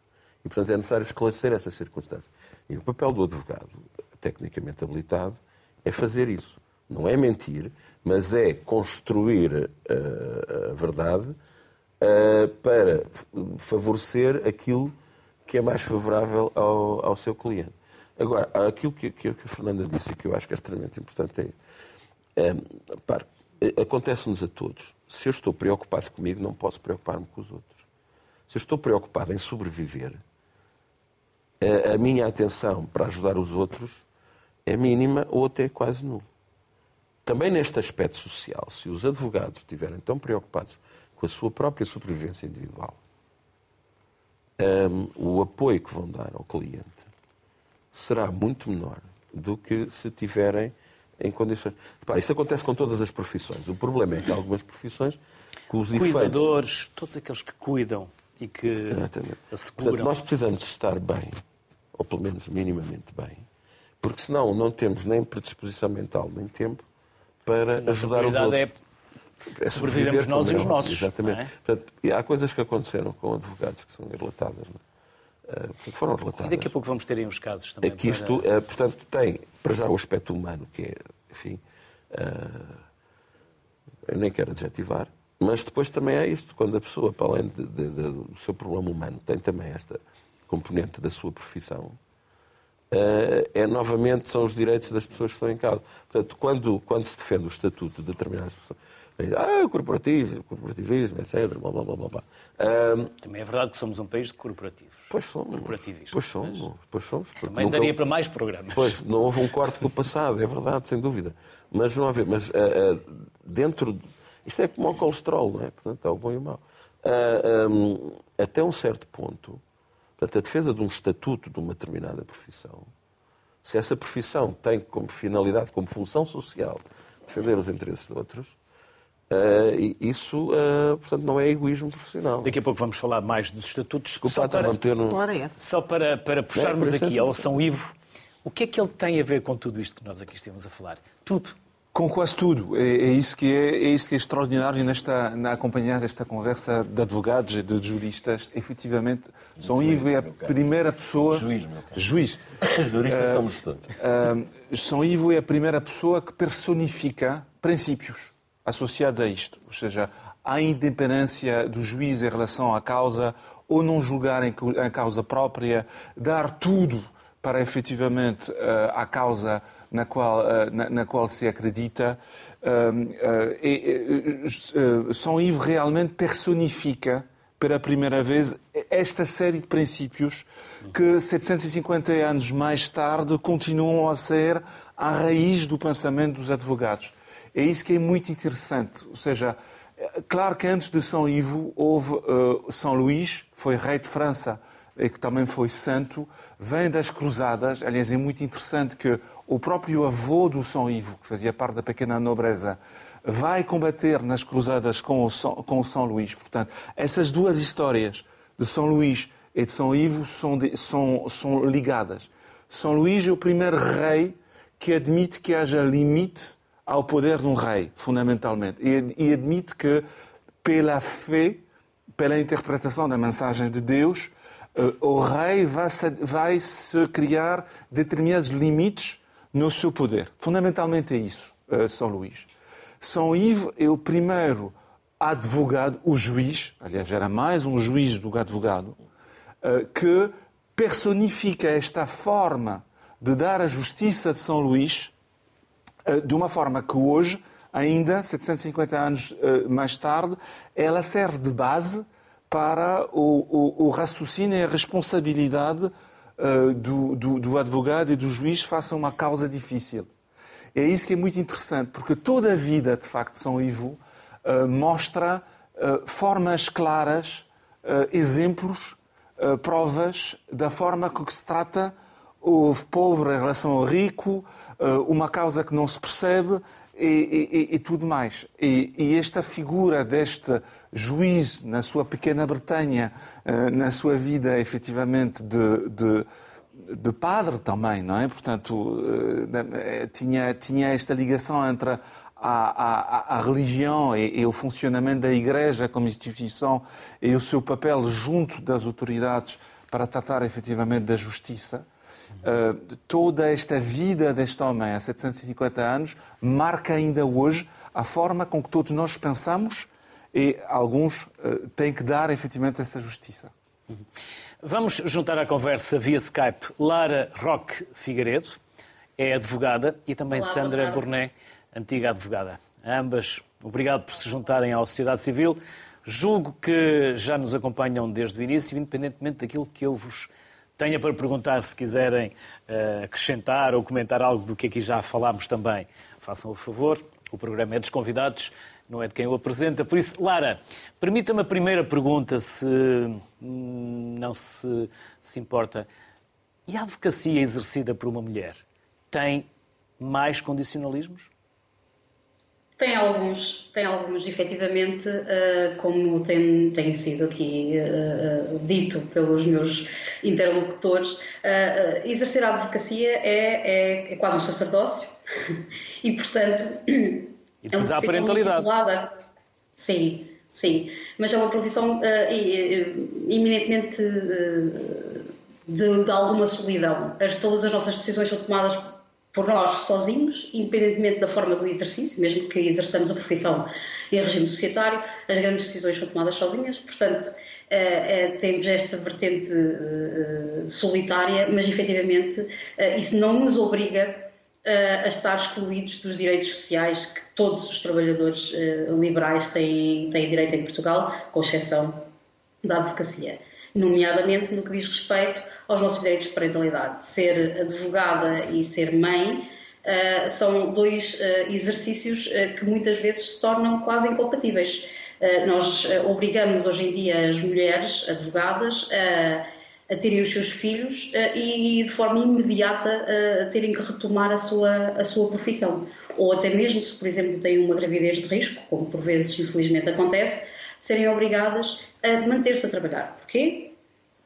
E, portanto, é necessário esclarecer essas circunstâncias. E o papel do advogado, tecnicamente habilitado, é fazer isso. Não é mentir, mas é construir uh, a verdade uh, para favorecer aquilo que é mais favorável ao, ao seu cliente. Agora, aquilo que, que, que, a Fernanda disse que eu acho que é extremamente importante é, é acontece-nos a todos. Se eu estou preocupado comigo, não posso preocupar-me com os outros. Se eu estou preocupado em sobreviver, a, a minha atenção para ajudar os outros é mínima ou até quase nula. Também neste aspecto social, se os advogados estiverem tão preocupados com a sua própria sobrevivência individual, um, o apoio que vão dar ao cliente será muito menor do que se tiverem em condições. Repara, isso acontece com todas as profissões. O problema é que algumas profissões, com os
Cuidadores,
efeitos...
todos aqueles que cuidam e que Exatamente. asseguram.
Portanto, nós precisamos estar bem, ou pelo menos minimamente bem, porque senão não temos nem predisposição mental nem tempo para ajudar os outros. É
é sobrevivemos nós e os nossos.
Exatamente.
É?
Portanto, há coisas que aconteceram com advogados que são relatadas. Não é? portanto, foram relatadas.
E daqui a pouco vamos ter aí uns casos também.
Aqui isto, para... portanto, tem, para já, o aspecto humano, que é, enfim, eu nem quero adjetivar, mas depois também é isto, quando a pessoa, para além de, de, de, do seu problema humano, tem também esta componente da sua profissão, é novamente, são os direitos das pessoas que estão em causa. Portanto, quando, quando se defende o estatuto de determinadas pessoas, ah, corporativo, corporativismo, etc. Blá, blá, blá, blá.
Um, também é verdade que somos um país de corporativos.
Pois somos. Pois somos. Mas... Pois somos
também nunca... daria para mais programas.
Pois, não houve um corte com o passado, é verdade, sem dúvida. Mas não haver. Mas uh, uh, dentro. Isto é como o colesterol, não é? Portanto, é o bom e o mau. Uh, um, até um certo ponto, portanto, a defesa de um estatuto de uma determinada profissão, se essa profissão tem como finalidade, como função social, defender os interesses de outros, Uh, isso, uh, portanto, não é egoísmo profissional.
Daqui a pouco vamos falar mais dos estatutos.
Desculpa, só para, ter no...
só para, para puxarmos é, aqui ao São Ivo, o que é que ele tem a ver com tudo isto que nós aqui estamos a falar? Tudo.
Com quase tudo. É, é, isso, que é, é isso que é extraordinário nesta, na acompanhar esta conversa de advogados e de juristas. Efetivamente, São Ivo é a primeira pessoa.
Juiz, meu
caro. Juiz.
Juristas uh, somos todos.
Uh, São Ivo é a primeira pessoa que personifica princípios associados a isto, ou seja, a independência do juiz em relação à causa, ou não julgar em causa própria, dar tudo para efetivamente eh, a causa na qual, eh, na, na qual se acredita. Eh, São Ivo realmente personifica pela primeira vez esta série de princípios que 750 anos mais tarde continuam a ser a raiz do pensamento dos advogados. É isso que é muito interessante. Ou seja, claro que antes de São Ivo houve uh, São Luís, foi rei de França que também foi santo, vem das cruzadas. Aliás, é muito interessante que o próprio avô do São Ivo, que fazia parte da pequena nobreza, vai combater nas cruzadas com o São, com o São Luís. Portanto, essas duas histórias de São Luís e de São Ivo são, de, são, são ligadas. São Luís é o primeiro rei que admite que haja limite ao poder de um rei, fundamentalmente, e, e admite que, pela fé, pela interpretação da mensagem de Deus, o rei vai se, vai se criar determinados limites no seu poder. Fundamentalmente é isso, eh, São Luís. São Ivo é o primeiro advogado, o juiz, aliás, era mais um juiz do que advogado, eh, que personifica esta forma de dar a justiça de São Luís de uma forma que hoje, ainda 750 anos mais tarde, ela serve de base para o, o, o raciocínio e a responsabilidade uh, do, do, do, advogado e do juiz face a uma causa difícil. É isso que é muito interessante, porque toda a vida, de facto, de São Ivo uh, mostra uh, formas claras, exemplos, provas da forma com que se trata o pobre em relação ao rico, uma causa que não se percebe e, e, e tudo mais. E, e, esta figura deste juiz na sua pequena Bretanha, eh, na sua vida efetivamente de, de, de padre também, não é? Portanto, eh, tinha, tinha esta ligação entre a, a, a, religião e, e, o funcionamento da Igreja como instituição e o seu papel junto das autoridades para tratar efetivamente da justiça. Uh, toda esta vida deste homem há 750 anos marca ainda hoje a forma com que todos nós pensamos e alguns uh, têm que dar efetivamente essa justiça.
Vamos juntar à conversa via Skype Lara Roque Figueiredo, é advogada, e também Olá, Sandra Burné, antiga advogada. Ambas, obrigado por se juntarem à sociedade civil. Julgo que já nos acompanham desde o início, independentemente daquilo que eu vos tenha para perguntar, se quiserem uh, acrescentar ou comentar algo do que aqui já falámos também, façam o favor. O programa é dos convidados, não é de quem o apresenta. Por isso, Lara, permita-me a primeira pergunta, se hum, não se, se importa. E a advocacia exercida por uma mulher tem mais condicionalismos?
Tem alguns, tem alguns, efetivamente, uh, como tem, tem sido aqui uh, dito pelos meus interlocutores, exercer a advocacia é, é, é, quase um sacerdócio *laughs* e, portanto, *clears throat*
e é uma
há
parentalidade.
Sim, sim, mas é uma profissão eminentemente de, de, alguma solidão. As, todas as nossas decisões são tomadas por nós sozinhos, independentemente da forma do exercício, mesmo que exerçamos a profissão em regime societário, as grandes decisões são tomadas sozinhas, portanto, eh, temos esta vertente solitária, mas efetivamente isso não nos obriga a estar excluídos dos direitos sociais que todos os trabalhadores liberais têm, têm direito em Portugal, com exceção da advocacia nomeadamente no que diz respeito aos nossos direitos de parentalidade. Ser advogada e ser mãe uh, são dois uh, exercícios uh, que muitas vezes se tornam quase incompatíveis. nós obrigamos hoje em dia as mulheres advogadas a, a terem os seus filhos e de forma imediata a terem que retomar a sua, a sua profissão. Ou até mesmo se, por exemplo, têm uma gravidez de risco, como por vezes infelizmente acontece, serem obrigadas a manter-se a trabalhar. Porquê?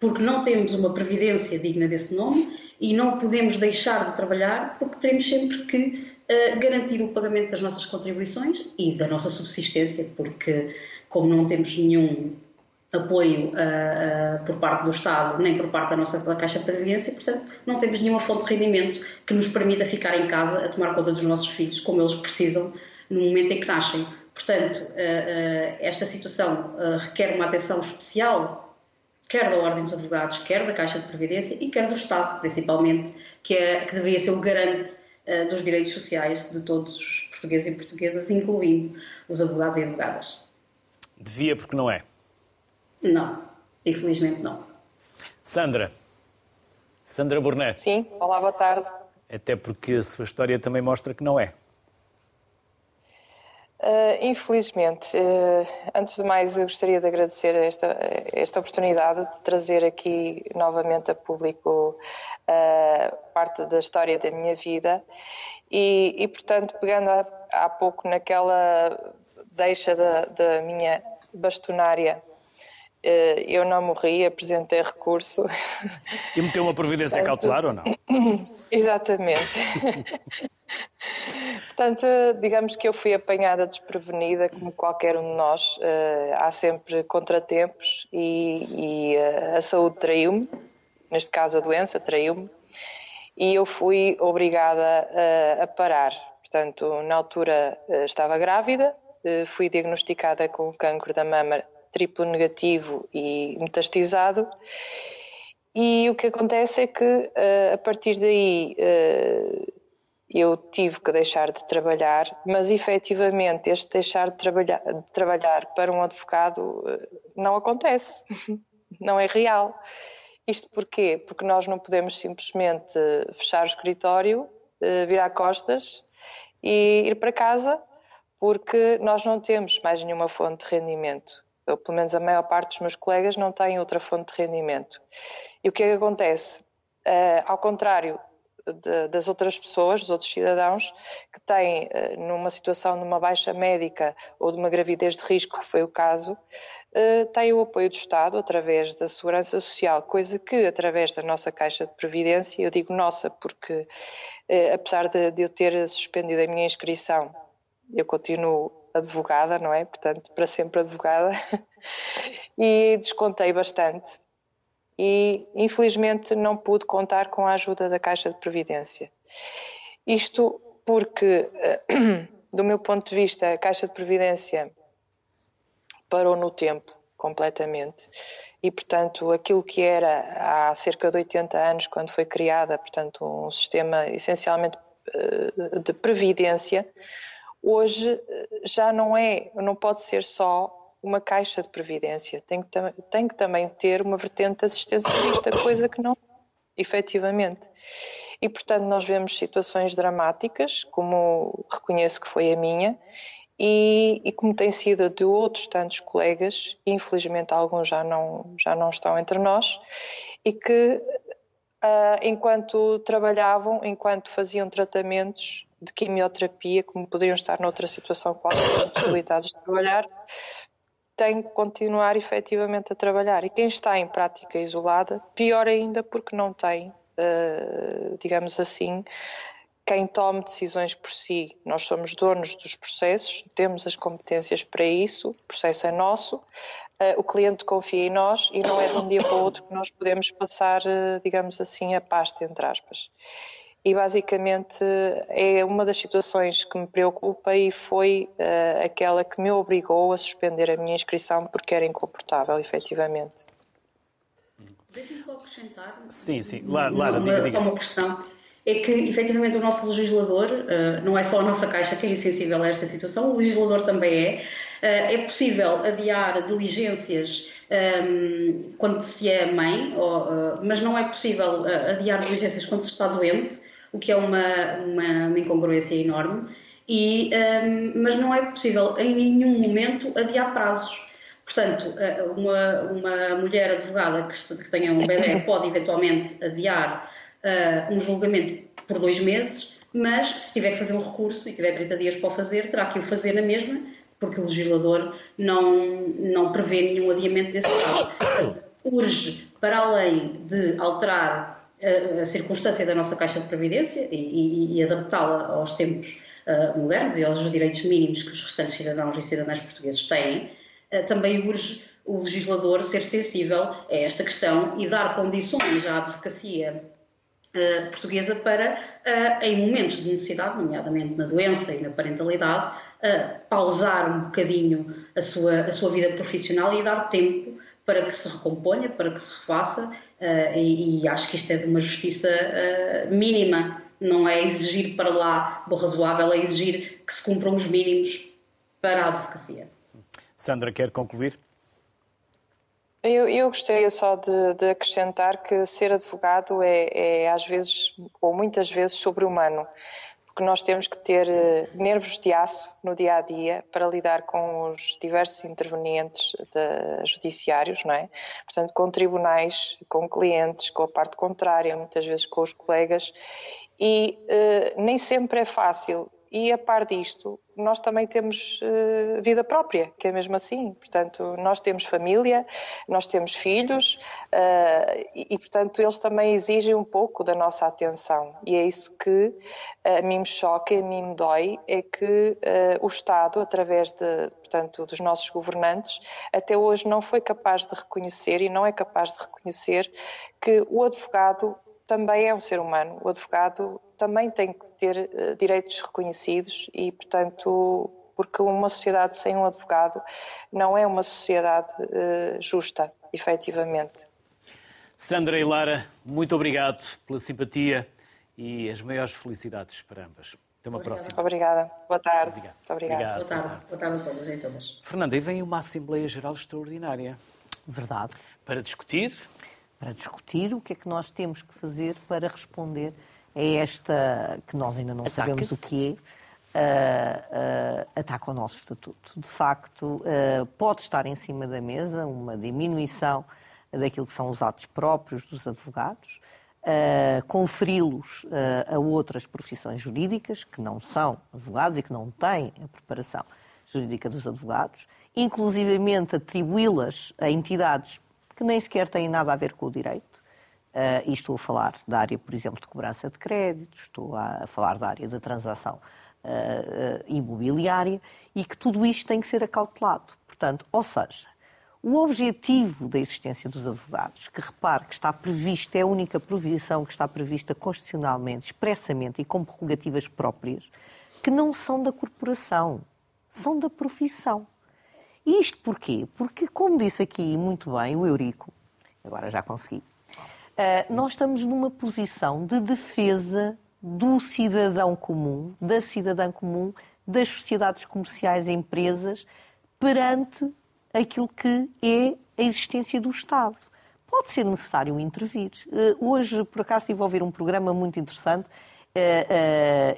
Porque não temos uma previdência digna desse nome e não podemos deixar de trabalhar porque teremos sempre que uh, garantir o pagamento das nossas contribuições e da nossa subsistência, porque como não temos nenhum apoio uh, uh, por parte do Estado nem por parte da nossa da Caixa de Previdência, portanto, não temos nenhuma fonte de rendimento que nos permita ficar em casa a tomar conta dos nossos filhos como eles precisam no momento em que nascem. Portanto, eh, esta situação requer uma atenção especial, quer da Ordem dos Advogados, quer da Caixa de Previdência e quer do Estado, principalmente, que, é, que deveria ser o garante dos direitos sociais de todos os portugueses e portuguesas, incluindo os advogados e advogadas.
Devia, porque não é?
Não, infelizmente não.
Sandra. Sandra Burnett.
Sim, olá, boa tarde.
Até porque a sua história também mostra que não é.
Uh, infelizmente, uh, antes de mais, eu gostaria de agradecer esta, esta oportunidade de trazer aqui novamente a público uh, parte da história da minha vida e, e portanto, pegando há, há pouco naquela deixa da, da minha bastonária eu não morri, apresentei recurso.
E meteu uma providência cautelar ou não? *laughs*
Exatamente. *laughs* Portanto, digamos que eu fui apanhada desprevenida, como qualquer um de nós. Uh, há sempre contratempos e, e uh, a saúde traiu-me, neste caso a doença traiu-me, e eu fui obrigada uh, a parar. Portanto, na altura estava grávida, fui diagnosticada com cancro da mama triplo negativo e metastizado. E o que acontece é que a partir daí eu tive que deixar de trabalhar, mas efetivamente este deixar de trabalhar, de trabalhar para um advogado eh, não acontece, *laughs* não é real. Isto porquê? Porque nós não podemos simplesmente fechar o escritório, eh, virar costas e ir para casa, porque nós não temos mais nenhuma fonte de rendimento. Eu, pelo menos a maior parte dos meus colegas não têm outra fonte de rendimento. E o que é que acontece? Uh, ao contrário de, das outras pessoas, dos outros cidadãos, que têm, eh, numa situação de uma baixa médica ou de uma gravidez de risco, que foi o caso, eh, têm o apoio do Estado através da Segurança Social, coisa que, através da nossa Caixa de Previdência, eu digo nossa porque, apesar de, de eu ter suspendido a minha inscrição, eu continuo advogada, não é? Portanto, para sempre advogada. *laughs* e descontei bastante e infelizmente não pude contar com a ajuda da Caixa de Previdência. Isto porque, *clears throat* do meu ponto de vista, a Caixa de Previdência parou no tempo completamente e, portanto, aquilo que era há cerca de 80 anos, quando foi criada, portanto, um sistema essencialmente eh, de previdência, hoje eh, já não é, não pode ser só uma caixa de previdência, tem que, tem que também ter uma vertente assistencialista, coisa que não, efetivamente. E, portanto, nós vemos situações dramáticas, como reconheço que foi a minha, e, e, como tem sido a de outros tantos colegas, infelizmente alguns já não, já não estão entre nós, e que uh, enquanto trabalhavam, enquanto faziam tratamentos de quimioterapia, como poderiam estar noutra situação qualquer, possibilidades de trabalhar, tem que continuar efetivamente a trabalhar. E quem está em prática isolada, pior ainda porque não tem, uh, digamos assim, quem tome decisões por si. Nós somos donos dos processos, temos as competências para isso, o processo é nosso, uh, o cliente confia em nós e não é de um dia para o outro que nós podemos passar, uh, digamos assim, a pasta, entre aspas e basicamente é uma das situações que me preocupa e foi uh, aquela que me obrigou a suspender a minha inscrição porque era incomportável, efetivamente.
Deixe-me só acrescentar.
Sim, sim. Lara,
uma,
diga, diga.
Só uma questão. É que, efetivamente, o nosso legislador, uh, não é só a nossa Caixa que é insensível a esta situação, o legislador também é. Uh, é possível adiar diligências um, ehm, quando se é mãe, ou, mas não é possível adiar diligências quando se está doente o que é uma, uma, uma incongruência enorme, e, um, mas não é possível em nenhum momento adiar prazos. Portanto, eh, uma, uma mulher advogada que, que tenha um bebê *laughs* pode eventualmente adiar uh, um julgamento por dois meses, mas se tiver que fazer um recurso e tiver 30 dias para o fazer, terá que o fazer na mesma, porque o legislador não, não prevê nenhum adiamento desse prazo. Portanto, urge, para além de alterar a, circunstância da nossa Caixa de Previdência e, e, e adaptá-la aos tempos uh, modernos e aos direitos mínimos que os restantes cidadãos e cidadãs portugueses têm, uh, também urge o legislador ser sensível a esta questão e dar condições à advocacia uh, portuguesa para, em momentos de necessidade, nomeadamente na doença e na parentalidade, pausar um bocadinho a sua, a sua vida profissional e dar tempo para que se recomponha, para que se refaça Uh, e, e, acho que isto é de uma justiça uh, mínima, não é exigir para lá do razoável, é exigir que se cumpram os mínimos para a advocacia.
Sandra, quer concluir?
Eu, eu gostaria só de, de, acrescentar que ser advogado é, é, às vezes, ou muitas vezes, sobre-humano. Porque nós temos que ter eh, nervos de aço no dia a dia para lidar com os diversos intervenientes de, judiciários, não é? Portanto, com tribunais, com clientes, com a parte contrária, muitas vezes com os colegas, e uh, nem sempre é fácil e a par disto, nós também temos uh, vida própria, que é mesmo assim. Portanto, nós temos família, nós temos filhos uh, e, e, portanto, eles também exigem um pouco da nossa atenção. E é isso que a mim me choca a mim me dói, é que uh, o Estado, através de, portanto, dos nossos governantes, até hoje não foi capaz de reconhecer e não é capaz de reconhecer que o advogado também é um ser humano. O advogado também tem que ter uh, direitos reconhecidos e, portanto, porque uma sociedade sem um advogado não é uma sociedade uh, justa, efetivamente.
Sandra e Lara, muito obrigado pela simpatia e as maiores felicidades para ambas. Até uma
Obrigada.
próxima.
Obrigada. Boa tarde.
Obrigado.
Muito obrigada.
Obrigado.
Boa tarde, boa tarde a todos e todas.
Fernanda, e vem uma Assembleia Geral Extraordinária
Verdade.
para discutir
Para discutir o que é que nós temos que fazer para responder a esta, que nós ainda não
Ataque?
sabemos o que é, uh, uh, ataque ao nosso estatuto. De facto, uh, pode estar em cima da mesa uma diminuição daquilo que são os atos próprios dos advogados, uh, conferi-los a outras profissões jurídicas que não são advogados e que não têm a preparação jurídica dos advogados, inclusivamente atribuí-las a entidades que nem sequer têm nada a ver com o direito. Uh, e estou a falar da área, por exemplo, de cobrança de créditos, estou a falar da área da transação uh, uh, imobiliária e que tudo isto tem que ser acautelado. Portanto, ou seja, o objetivo da existência dos advogados, que repare que está prevista, é a única provisão que está prevista constitucionalmente, expressamente e com prerrogativas próprias, que não são da corporação, são da profissão. Isto porquê? Porque, como disse aqui muito bem o Eurico, agora já consegui, nós estamos numa posição de defesa do cidadão comum, da cidadã comum, das sociedades comerciais e empresas perante aquilo que é a existência do Estado. Pode ser necessário intervir. Uh, hoje, por acaso, estive a ouvir um programa muito interessante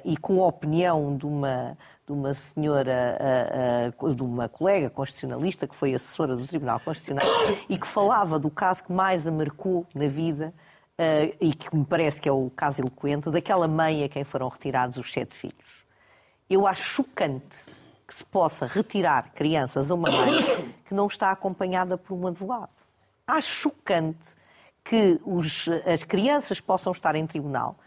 e com a opinião de uma, de uma senhora, de uma colega constitucionalista que foi assessora do Tribunal Constitucional e que falava do caso que mais a marcou na vida e que me parece que é o caso eloquente, daquela mãe a quem foram retirados os sete filhos. Eu acho chocante que se possa retirar crianças a uma mãe que não está acompanhada por um advogado. Acho chocante que os, as crianças possam estar em tribunal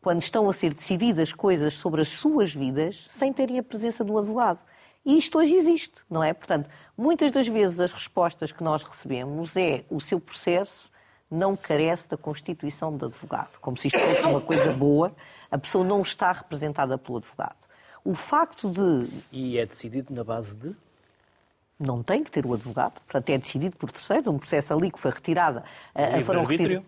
quando estão a ser decididas coisas sobre as suas vidas sem terem a presença do advogado. E isto hoje existe, não é? Portanto, muitas das vezes as respostas que nós recebemos é o seu processo não carece da constituição de advogado. Como se isto fosse uma coisa boa, a pessoa não está representada pelo advogado. O facto de.
E é decidido na base de?
Não tem que ter o advogado, portanto é decidido por terceiros, um processo ali que foi retirada.
Foram arbítrio?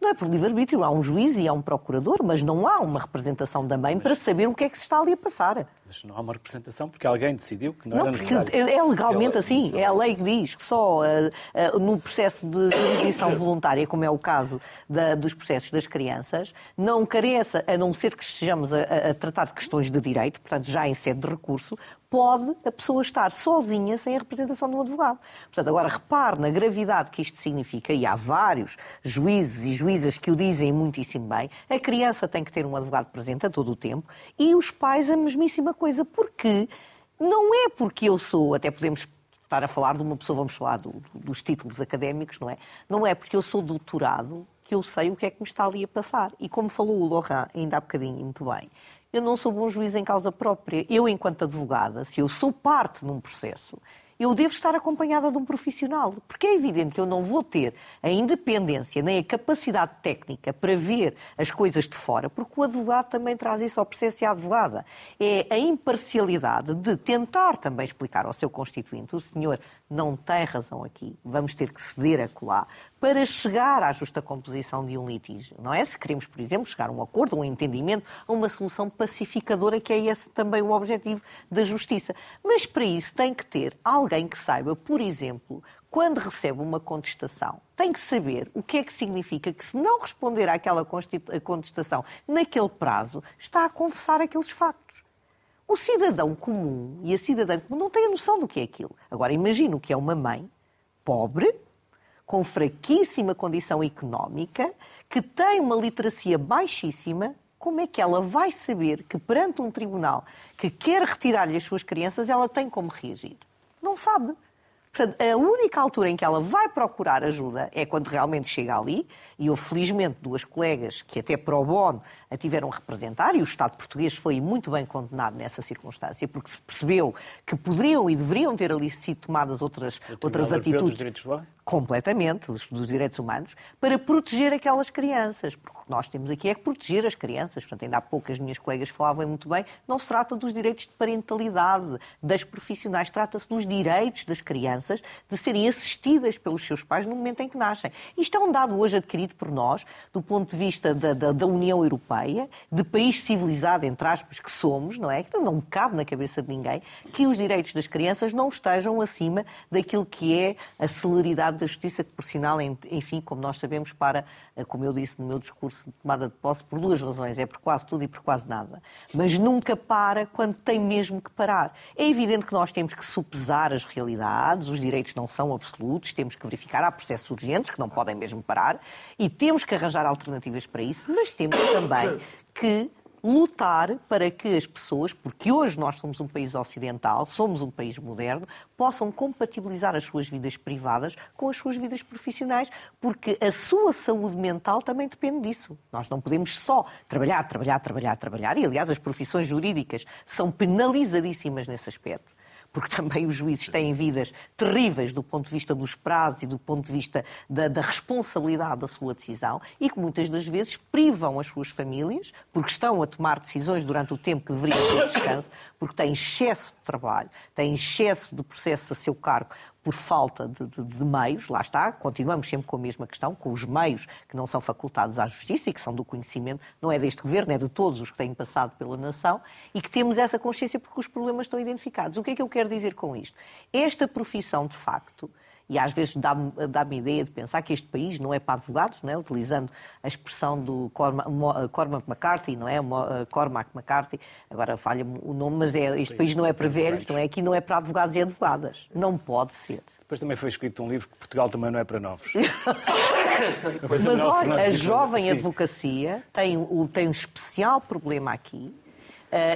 Não é por livre-arbítrio, há um juiz e há um procurador, mas não há uma representação da mãe mas... para saber o que é que se está ali a passar.
Mas não há uma representação porque alguém decidiu que não,
não
era necessário.
É legalmente assim, é a lei que diz que só uh, uh, no processo de jurisdição *coughs* voluntária, como é o caso da, dos processos das crianças, não carece, a não ser que estejamos a, a tratar de questões de direito, portanto já em sede de recurso, pode a pessoa estar sozinha sem a representação de um advogado. Portanto, agora repare na gravidade que isto significa, e há vários juízes e juízas que o dizem muitíssimo bem, a criança tem que ter um advogado presente a todo o tempo e os pais a mesmíssima coisa, porque não é porque eu sou, até podemos estar a falar de uma pessoa, vamos falar do, dos títulos académicos, não é? Não é porque eu sou doutorado que eu sei o que é que me está ali a passar. E como falou o Laurent ainda há bocadinho, muito bem, eu não sou bom juiz em causa própria. Eu, enquanto advogada, se eu sou parte num processo, eu devo estar acompanhada de um profissional, porque é evidente que eu não vou ter a independência nem a capacidade técnica para ver as coisas de fora, porque o advogado também traz isso ao processo e à advogada. É a imparcialidade de tentar também explicar ao seu constituinte, o senhor não tem razão aqui. Vamos ter que ceder a colar para chegar à justa composição de um litígio. Não é? Se queremos, por exemplo, chegar a um acordo, a um entendimento, a uma solução pacificadora, que é esse também o objetivo da justiça. Mas para isso tem que ter alguém que saiba, por exemplo, quando recebe uma contestação, tem que saber o que é que significa que, se não responder àquela contestação naquele prazo, está a confessar aqueles factos. O cidadão comum e a cidadã comum não têm a noção do que é aquilo. Agora, imagino que é uma mãe pobre, com fraquíssima condição económica, que tem uma literacia baixíssima, como é que ela vai saber que perante um tribunal que quer retirar-lhe as suas crianças, ela tem como reagir? Não sabe. Portanto, a única altura em que ela vai procurar ajuda é quando realmente chega ali, e eu, felizmente, duas colegas que até pro bono a tiveram a representar, e o Estado português foi muito bem condenado nessa circunstância, porque se percebeu que poderiam e deveriam ter ali sido tomadas outras, outras atitudes. Completamente dos, dos, direitos humanos para proteger aquelas crianças. Porque o que nós temos aqui é que proteger as crianças. Portanto, ainda há pouco as minhas colegas falavam muito bem, não se trata dos direitos de parentalidade das profissionais, trata-se dos direitos das crianças de serem assistidas pelos seus pais no momento em que nascem. Isto é um dado hoje adquirido por nós, do ponto de vista da, da, da União Europeia, de país civilizado, entre aspas, que somos, não é? Que não cabe na cabeça de ninguém que os direitos das crianças não estejam acima daquilo que é a celeridade da Justiça, que por sinal, enfim, como nós sabemos, para, eh, como eu disse no meu discurso de tomada de posse, por duas razões. É por quase tudo e por quase nada. Mas nunca para quando tem mesmo que parar. É evidente que nós temos que supesar as realidades, os direitos não são absolutos, temos que verificar, há processos urgentes que não podem mesmo parar e temos que arranjar alternativas para isso, mas temos também que lutar para que as pessoas, porque hoje nós somos um país ocidental, somos um país moderno, possam compatibilizar as suas vidas privadas com as suas vidas profissionais, porque a sua saúde mental também depende disso. Nós não podemos só trabalhar, trabalhar, trabalhar, trabalhar, e aliás as profissões jurídicas são penalizadíssimas nesse aspecto porque *laughs* também os juízes têm vidas terríveis do ponto de vista dos prazos e do ponto de vista da, da, responsabilidade da sua decisão e que muitas das vezes privam as suas famílias, porque estão a tomar decisões durante o tempo que deveriam ter descanso, porque têm excesso de trabalho, têm excesso de processos a seu cargo, por falta de, de, de, meios, lá está, continuamos sempre com a mesma questão, com os meios que não são facultados à justiça e que são do conhecimento, não é deste governo, é de todos os que têm passado pela nação, e que temos essa consciência porque os problemas estão identificados. O que é que eu quero dizer com isto? Esta profissão, de facto, e às vezes dá-me dá a ideia de pensar que este país não é para advogados, não é? utilizando a expressão do Cormac McCarthy, não é? Eh, Cormac McCarthy, agora falha-me o nome, mas é, este país não é para velhos, não é? Aqui não é para advogados e advogadas. Não pode ser.
Depois também foi escrito um livro que Portugal também não é para novos. *laughs*
mas olha, a jovem advocacia tem, tem um especial problema aqui,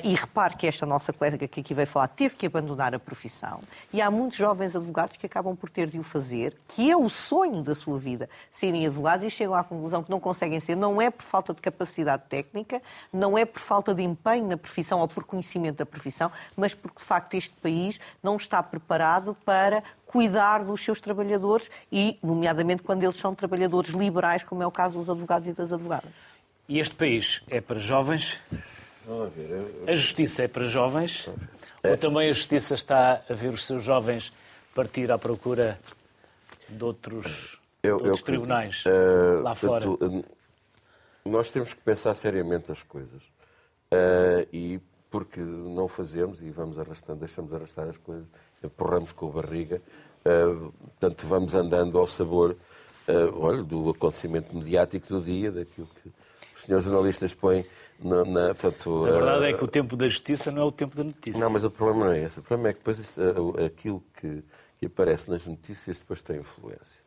e repare que esta nossa colega que aqui veio falar teve que abandonar a profissão. E há muitos jovens advogados que acabam por ter de o fazer, que é o sonho da sua vida, serem advogados e chegam à conclusão que não conseguem ser. Não é por falta de capacidade técnica, não é por falta de empenho na profissão ou por conhecimento da profissão, mas porque, de facto, este país não está preparado para cuidar dos seus trabalhadores e, nomeadamente, quando eles são trabalhadores liberais, como é o caso dos advogados e das advogadas.
E este país é para jovens a justiça é para jovens? É. Ou também a justiça está a ver os seus jovens partir à procura de outros, eu, de outros eu, tribunais uh, lá fora? Uh,
nós temos que pensar seriamente as coisas. Uh, e porque não fazemos e vamos arrastando, deixamos arrastar as coisas, empurramos com a barriga, uh, portanto vamos andando ao sabor uh, olha, do acontecimento mediático do dia, daquilo que os senhores jornalistas põem na, na,
portanto, mas a verdade uh, é que o tempo da justiça não é o tempo da notícia.
Não, mas o problema não é esse. O problema é que depois isso, uh, aquilo que, que, aparece nas notícias depois tem influência.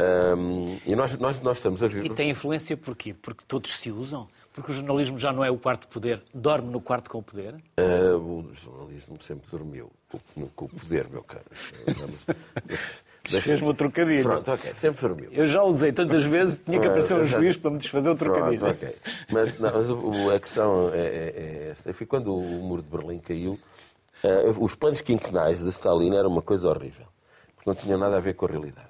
Um, e nós, nós, nós estamos a ver.
E tem influência porquê? Porque todos se usam? Porque o jornalismo já não é o quarto poder, dorme no quarto com o poder?
Uh, o jornalismo sempre dormiu com, com o poder, meu caro. *laughs*
Desfez-me o trocadilho.
Pronto, ok, sempre dormiu.
Eu já usei tantas vezes, tinha que aparecer um juiz para me desfazer o trocadilho.
Pronto, ok. Mas, não, mas a questão é, é, é esta. Foi quando o muro de Berlim caiu, uh, os planos quinquenais de Stalin eram uma coisa horrível. Porque não tinham nada a ver com a realidade.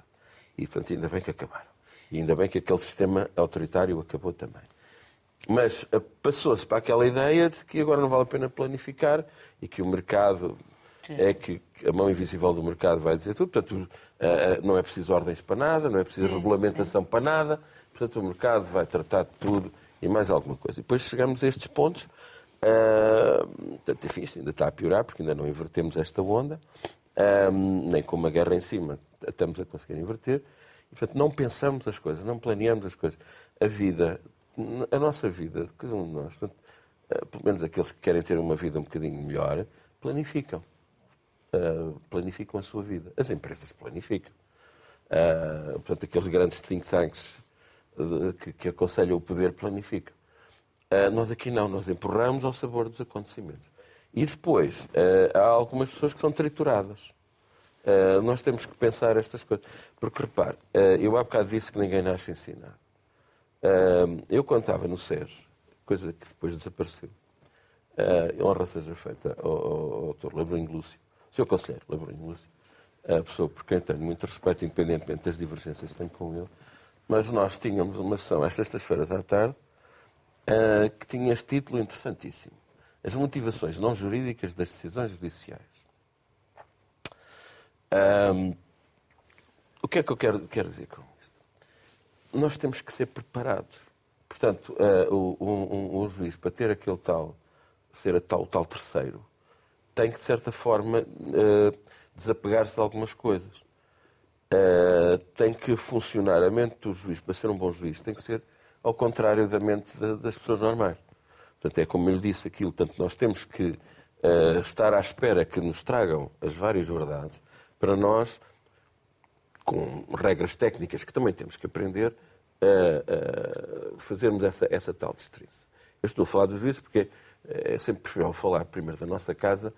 E, portanto, ainda bem que acabaram. E ainda bem que aquele sistema autoritário acabou também. Mas uh, passou-se para aquela ideia de que agora não vale a pena planificar e que o mercado é que a mão invisível do mercado vai dizer tudo. Portanto, não é preciso ordens para nada, não é preciso regulamentação para nada. Portanto, o mercado vai tratar de tudo e mais alguma coisa. E depois chegamos a estes pontos. Portanto, enfim, isto ainda está a piorar, porque ainda não invertemos esta onda. Nem com uma guerra em cima estamos a conseguir inverter. E, portanto, não pensamos as coisas, não planeamos as coisas. A vida, a nossa vida, cada um de nós, portanto, uh, pelo menos aqueles que querem ter uma vida um bocadinho melhor, planificam. Uh, planificam a sua vida. As empresas planificam. Uh, portanto, aqueles grandes think tanks que, que aconselham o poder planificam. nós aqui não, nós empurramos ao sabor dos acontecimentos. E depois, uh, há algumas pessoas que são trituradas. Uh, nós temos que pensar estas coisas. Porque, repare, uh, eu há bocado disse que ninguém nasce ensinar. eu, quando estava no SES, coisa que depois desapareceu, uh, honra seja feita ao, ao, ao Dr. Lúcio, Sr. Conselheiro Labrinho Lúcio, a pessoa por quem tenho muito respeito, independentemente das divergências que tenho com ele, mas nós tínhamos uma sessão às sextas-feiras à tarde que tinha este título interessantíssimo as motivações não jurídicas das decisões judiciais. Um, o que é que eu quero, quero, dizer com isto? Nós temos que ser preparados. Portanto, uh, o, um, um, juiz, para ter aquele tal, ser a tal, tal terceiro, tem que, de certa forma, uh, desapegar-se de algumas coisas. Uh, tem que funcionar a mente do juiz, para ser um bom juiz, tem que ser ao contrário da mente das pessoas normais. Portanto, é como eu lhe disse aquilo, tanto nós temos que uh, estar à espera que nos tragam as várias verdades para nós, com regras técnicas que também temos que aprender, uh, fazermos essa, essa tal destreza. Eu estou a falar dos juízes porque é sempre preferível falar primeiro da nossa casa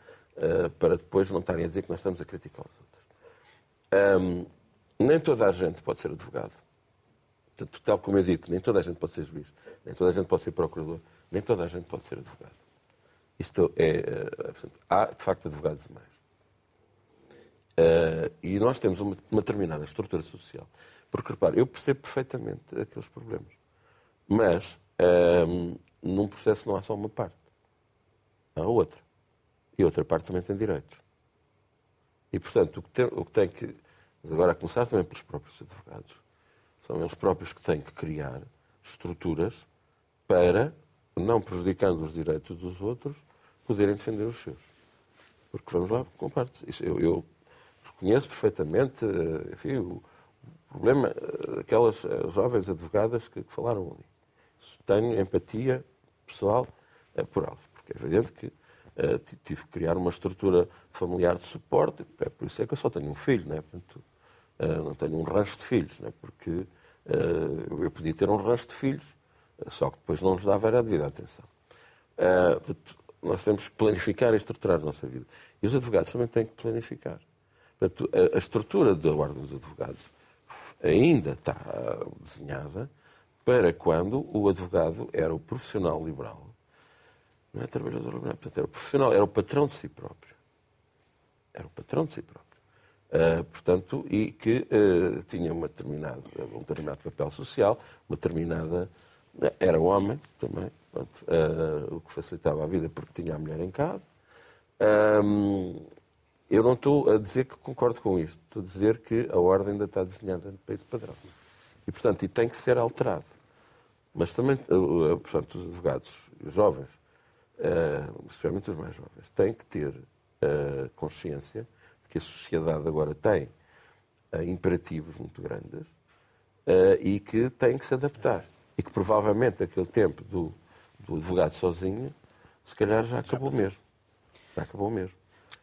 para depois não estarem a dizer que nós estamos a criticar os outros. Um, nem toda a gente pode ser advogado. Portanto, tal como eu digo, nem toda a gente pode ser juiz, nem toda a gente pode ser procurador, nem toda a gente pode ser advogado. Isto é, eh, portanto, há, de facto, advogados a mais. Uh, e nós temos uma, uma, determinada estrutura social. Porque, repare, eu percebo perfeitamente aqueles problemas. Mas, uh, num processo não há só uma parte. Há outra. E a outra parte também tem direitos. E, portanto, o que tem, o que, tem que agora a começar também pelos próprios advogados, são eles próprios que têm que criar estruturas para não prejudicando os direitos dos outros, poderem defender os seus. Porque vamos lá com partes. Isso, eu, eu reconheço perfeitamente eh, enfim, o problema eh, daquelas eh, jovens advogadas que, que falaram ali. Tenho empatia pessoal por elas, é evidente que uh, tive que criar uma estrutura familiar de suporte, é por isso é que eu só tenho um filho, né? Portanto, uh, não tenho um rancho de filhos, né? porque uh, eu podia ter um rancho de filhos, só que depois não nos dava a devida atenção. Portanto, nós temos que planificar e estruturar a nossa vida. E os advogados também têm que planificar. Portanto, a, a estrutura da Ordem dos Advogados ainda está desenhada para quando o advogado era o profissional liberal. Não é trabalhador liberal, portanto, era o profissional, era o patrão de si próprio. Era o patrão de si próprio. Uh, portanto, e que uh, tinha uma determinada, um determinado papel social, uma determinada era homem também, pronto, uh, o que facilitava a vida porque tinha a mulher em casa. Um, eu não estou a dizer que concordo com isto, estou a dizer que a ordem ainda está desenhada para esse padrão. E, portanto, e tem que ser alterado. Mas também, portanto, os advogados, os jovens, uh, especialmente os mais jovens, têm que ter uh, consciência de que a sociedade agora tem imperativos muito grandes e que tem que se adaptar e que provavelmente aquele tempo do, do advogado sozinho, se calhar já acabou já mesmo. Já acabou mesmo.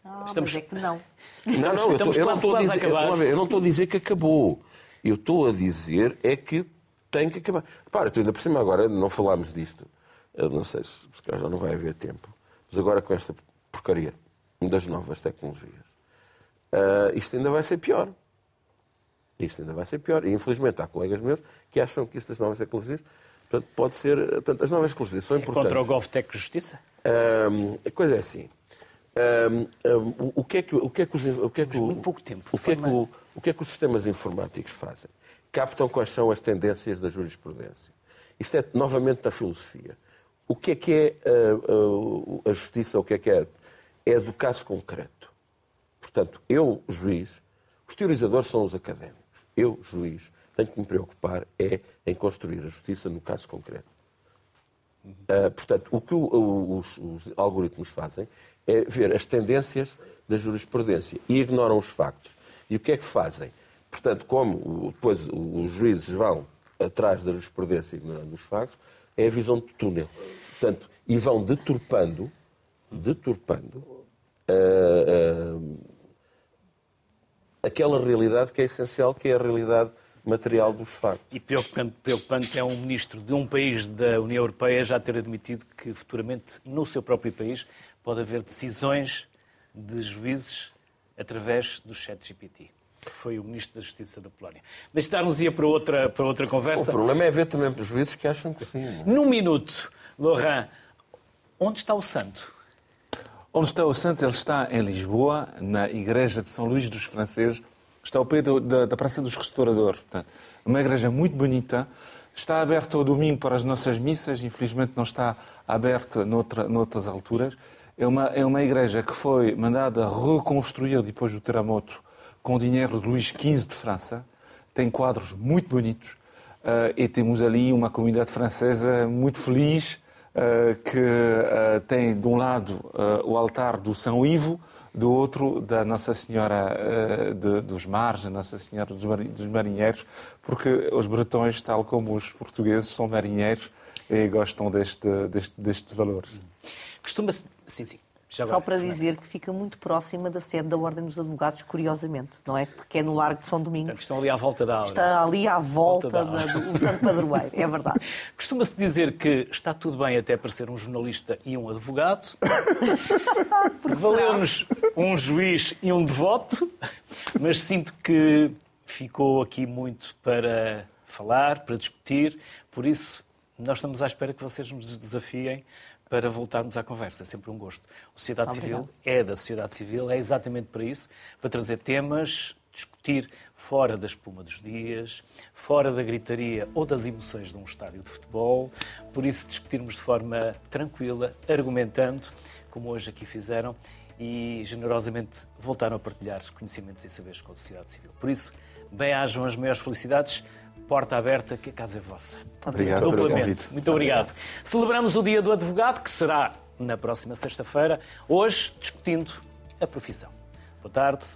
Oh, Estamos... Mas é que não.
Não, não, eu, tô, eu, não estou a dizer, eu não estou a dizer que acabou. Eu estou a dizer é que tem que acabar. Para, tu ainda por cima agora não falámos disto. Eu não sei se, se calhar já não vai haver tempo. Mas agora com esta porcaria das novas tecnologias, uh, isto ainda vai ser pior. Isto ainda vai ser pior. E, infelizmente, há colegas meus que acham que isso das novas tecnologias portanto, pode ser. Portanto, as novas tecnologias são é importantes.
Contra o GovTech Justiça?
Um, a coisa é assim. O que é que o que é que os, o que é que o,
muito pouco tempo.
O que, é que o, o que é que os sistemas informáticos fazem? Captam quais são as tendências da jurisprudência. Isto é novamente da filosofia. O que é que é a, a, a justiça? O que é que é? É do caso concreto. Portanto, eu, juiz, os teorizadores são os académicos. Eu, juiz, tenho que me preocupar é em construir a justiça no caso concreto. Uh, portanto, o que o, o, os, os, algoritmos fazem é ver as tendências da jurisprudência e ignoram os factos. E o que é que fazem? Portanto, como depois os juízes vão atrás da jurisprudência ignorando os factos, é a visão de túnel. Portanto, e vão deturpando, deturpando uh, uh, aquela realidade que é essencial, que é a realidade material dos factos.
E preocupante, preocupante é um ministro de um país da União Europeia já ter admitido que futuramente, no seu próprio país, pode haver decisões de juízes através do chat GPT que foi o Ministro da Justiça da Polónia. Mas estarmos ia para outra, para outra conversa.
O problema é ver também os juízes que acham que sim. Não?
É? Num minuto, Laurent, onde está o santo?
Onde está o santo? Ele está em Lisboa, na Igreja de São Luís dos Franceses. Está ao pé do, da, da Praça dos Restauradores. Portanto, uma igreja muito bonita. Está aberta ao domingo para as nossas missas. Infelizmente não está aberta noutra, noutras alturas. É uma, é uma igreja que foi mandada reconstruir depois do terremoto com dinheiro de Luís XV de França. Tem quadros muito bonitos. Uh, e temos ali uma comunidade francesa muito feliz que uh, tem de um lado o altar do São Ivo, do outro da Nossa Senhora de, dos Mares, a Nossa Senhora dos Marinheiros, porque os bretões, tal como os portugueses, são marinheiros e gostam deste, deste, destes valores.
Costuma-se. Sim, sim.
Já Só para dizer que fica muito próxima da sede da Ordem dos Advogados, curiosamente, não é? Porque é no Largo de São Domingos. Portanto,
estão ali à volta da aula.
Está ali à volta, volta do Santo Padroeiro, é verdade. *laughs*
Costuma-se dizer que está tudo bem até para ser um jornalista e um advogado. *laughs* Valeu-nos um juiz e um devoto, mas sinto que ficou aqui muito para falar, para discutir, por isso nós estamos à espera que vocês nos desafiem para voltarmos à conversa. É sempre um gosto. A sociedade Obrigado. civil é da sociedade civil, é exatamente para isso, para trazer temas, discutir fora da espuma dos dias, fora da gritaria ou das emoções de um estádio de futebol. Por isso, discutirmos de forma tranquila, argumentando, como hoje aqui fizeram, e generosamente voltaram a partilhar conhecimentos e saberes com a sociedade civil. Por isso, bem-ajam as maiores felicidades porta aberta, que a casa é vossa.
Obrigado Duplamente.
Muito obrigado. Celebramos o Dia do Advogado, que será na próxima sexta-feira, hoje discutindo a profissão. Boa tarde.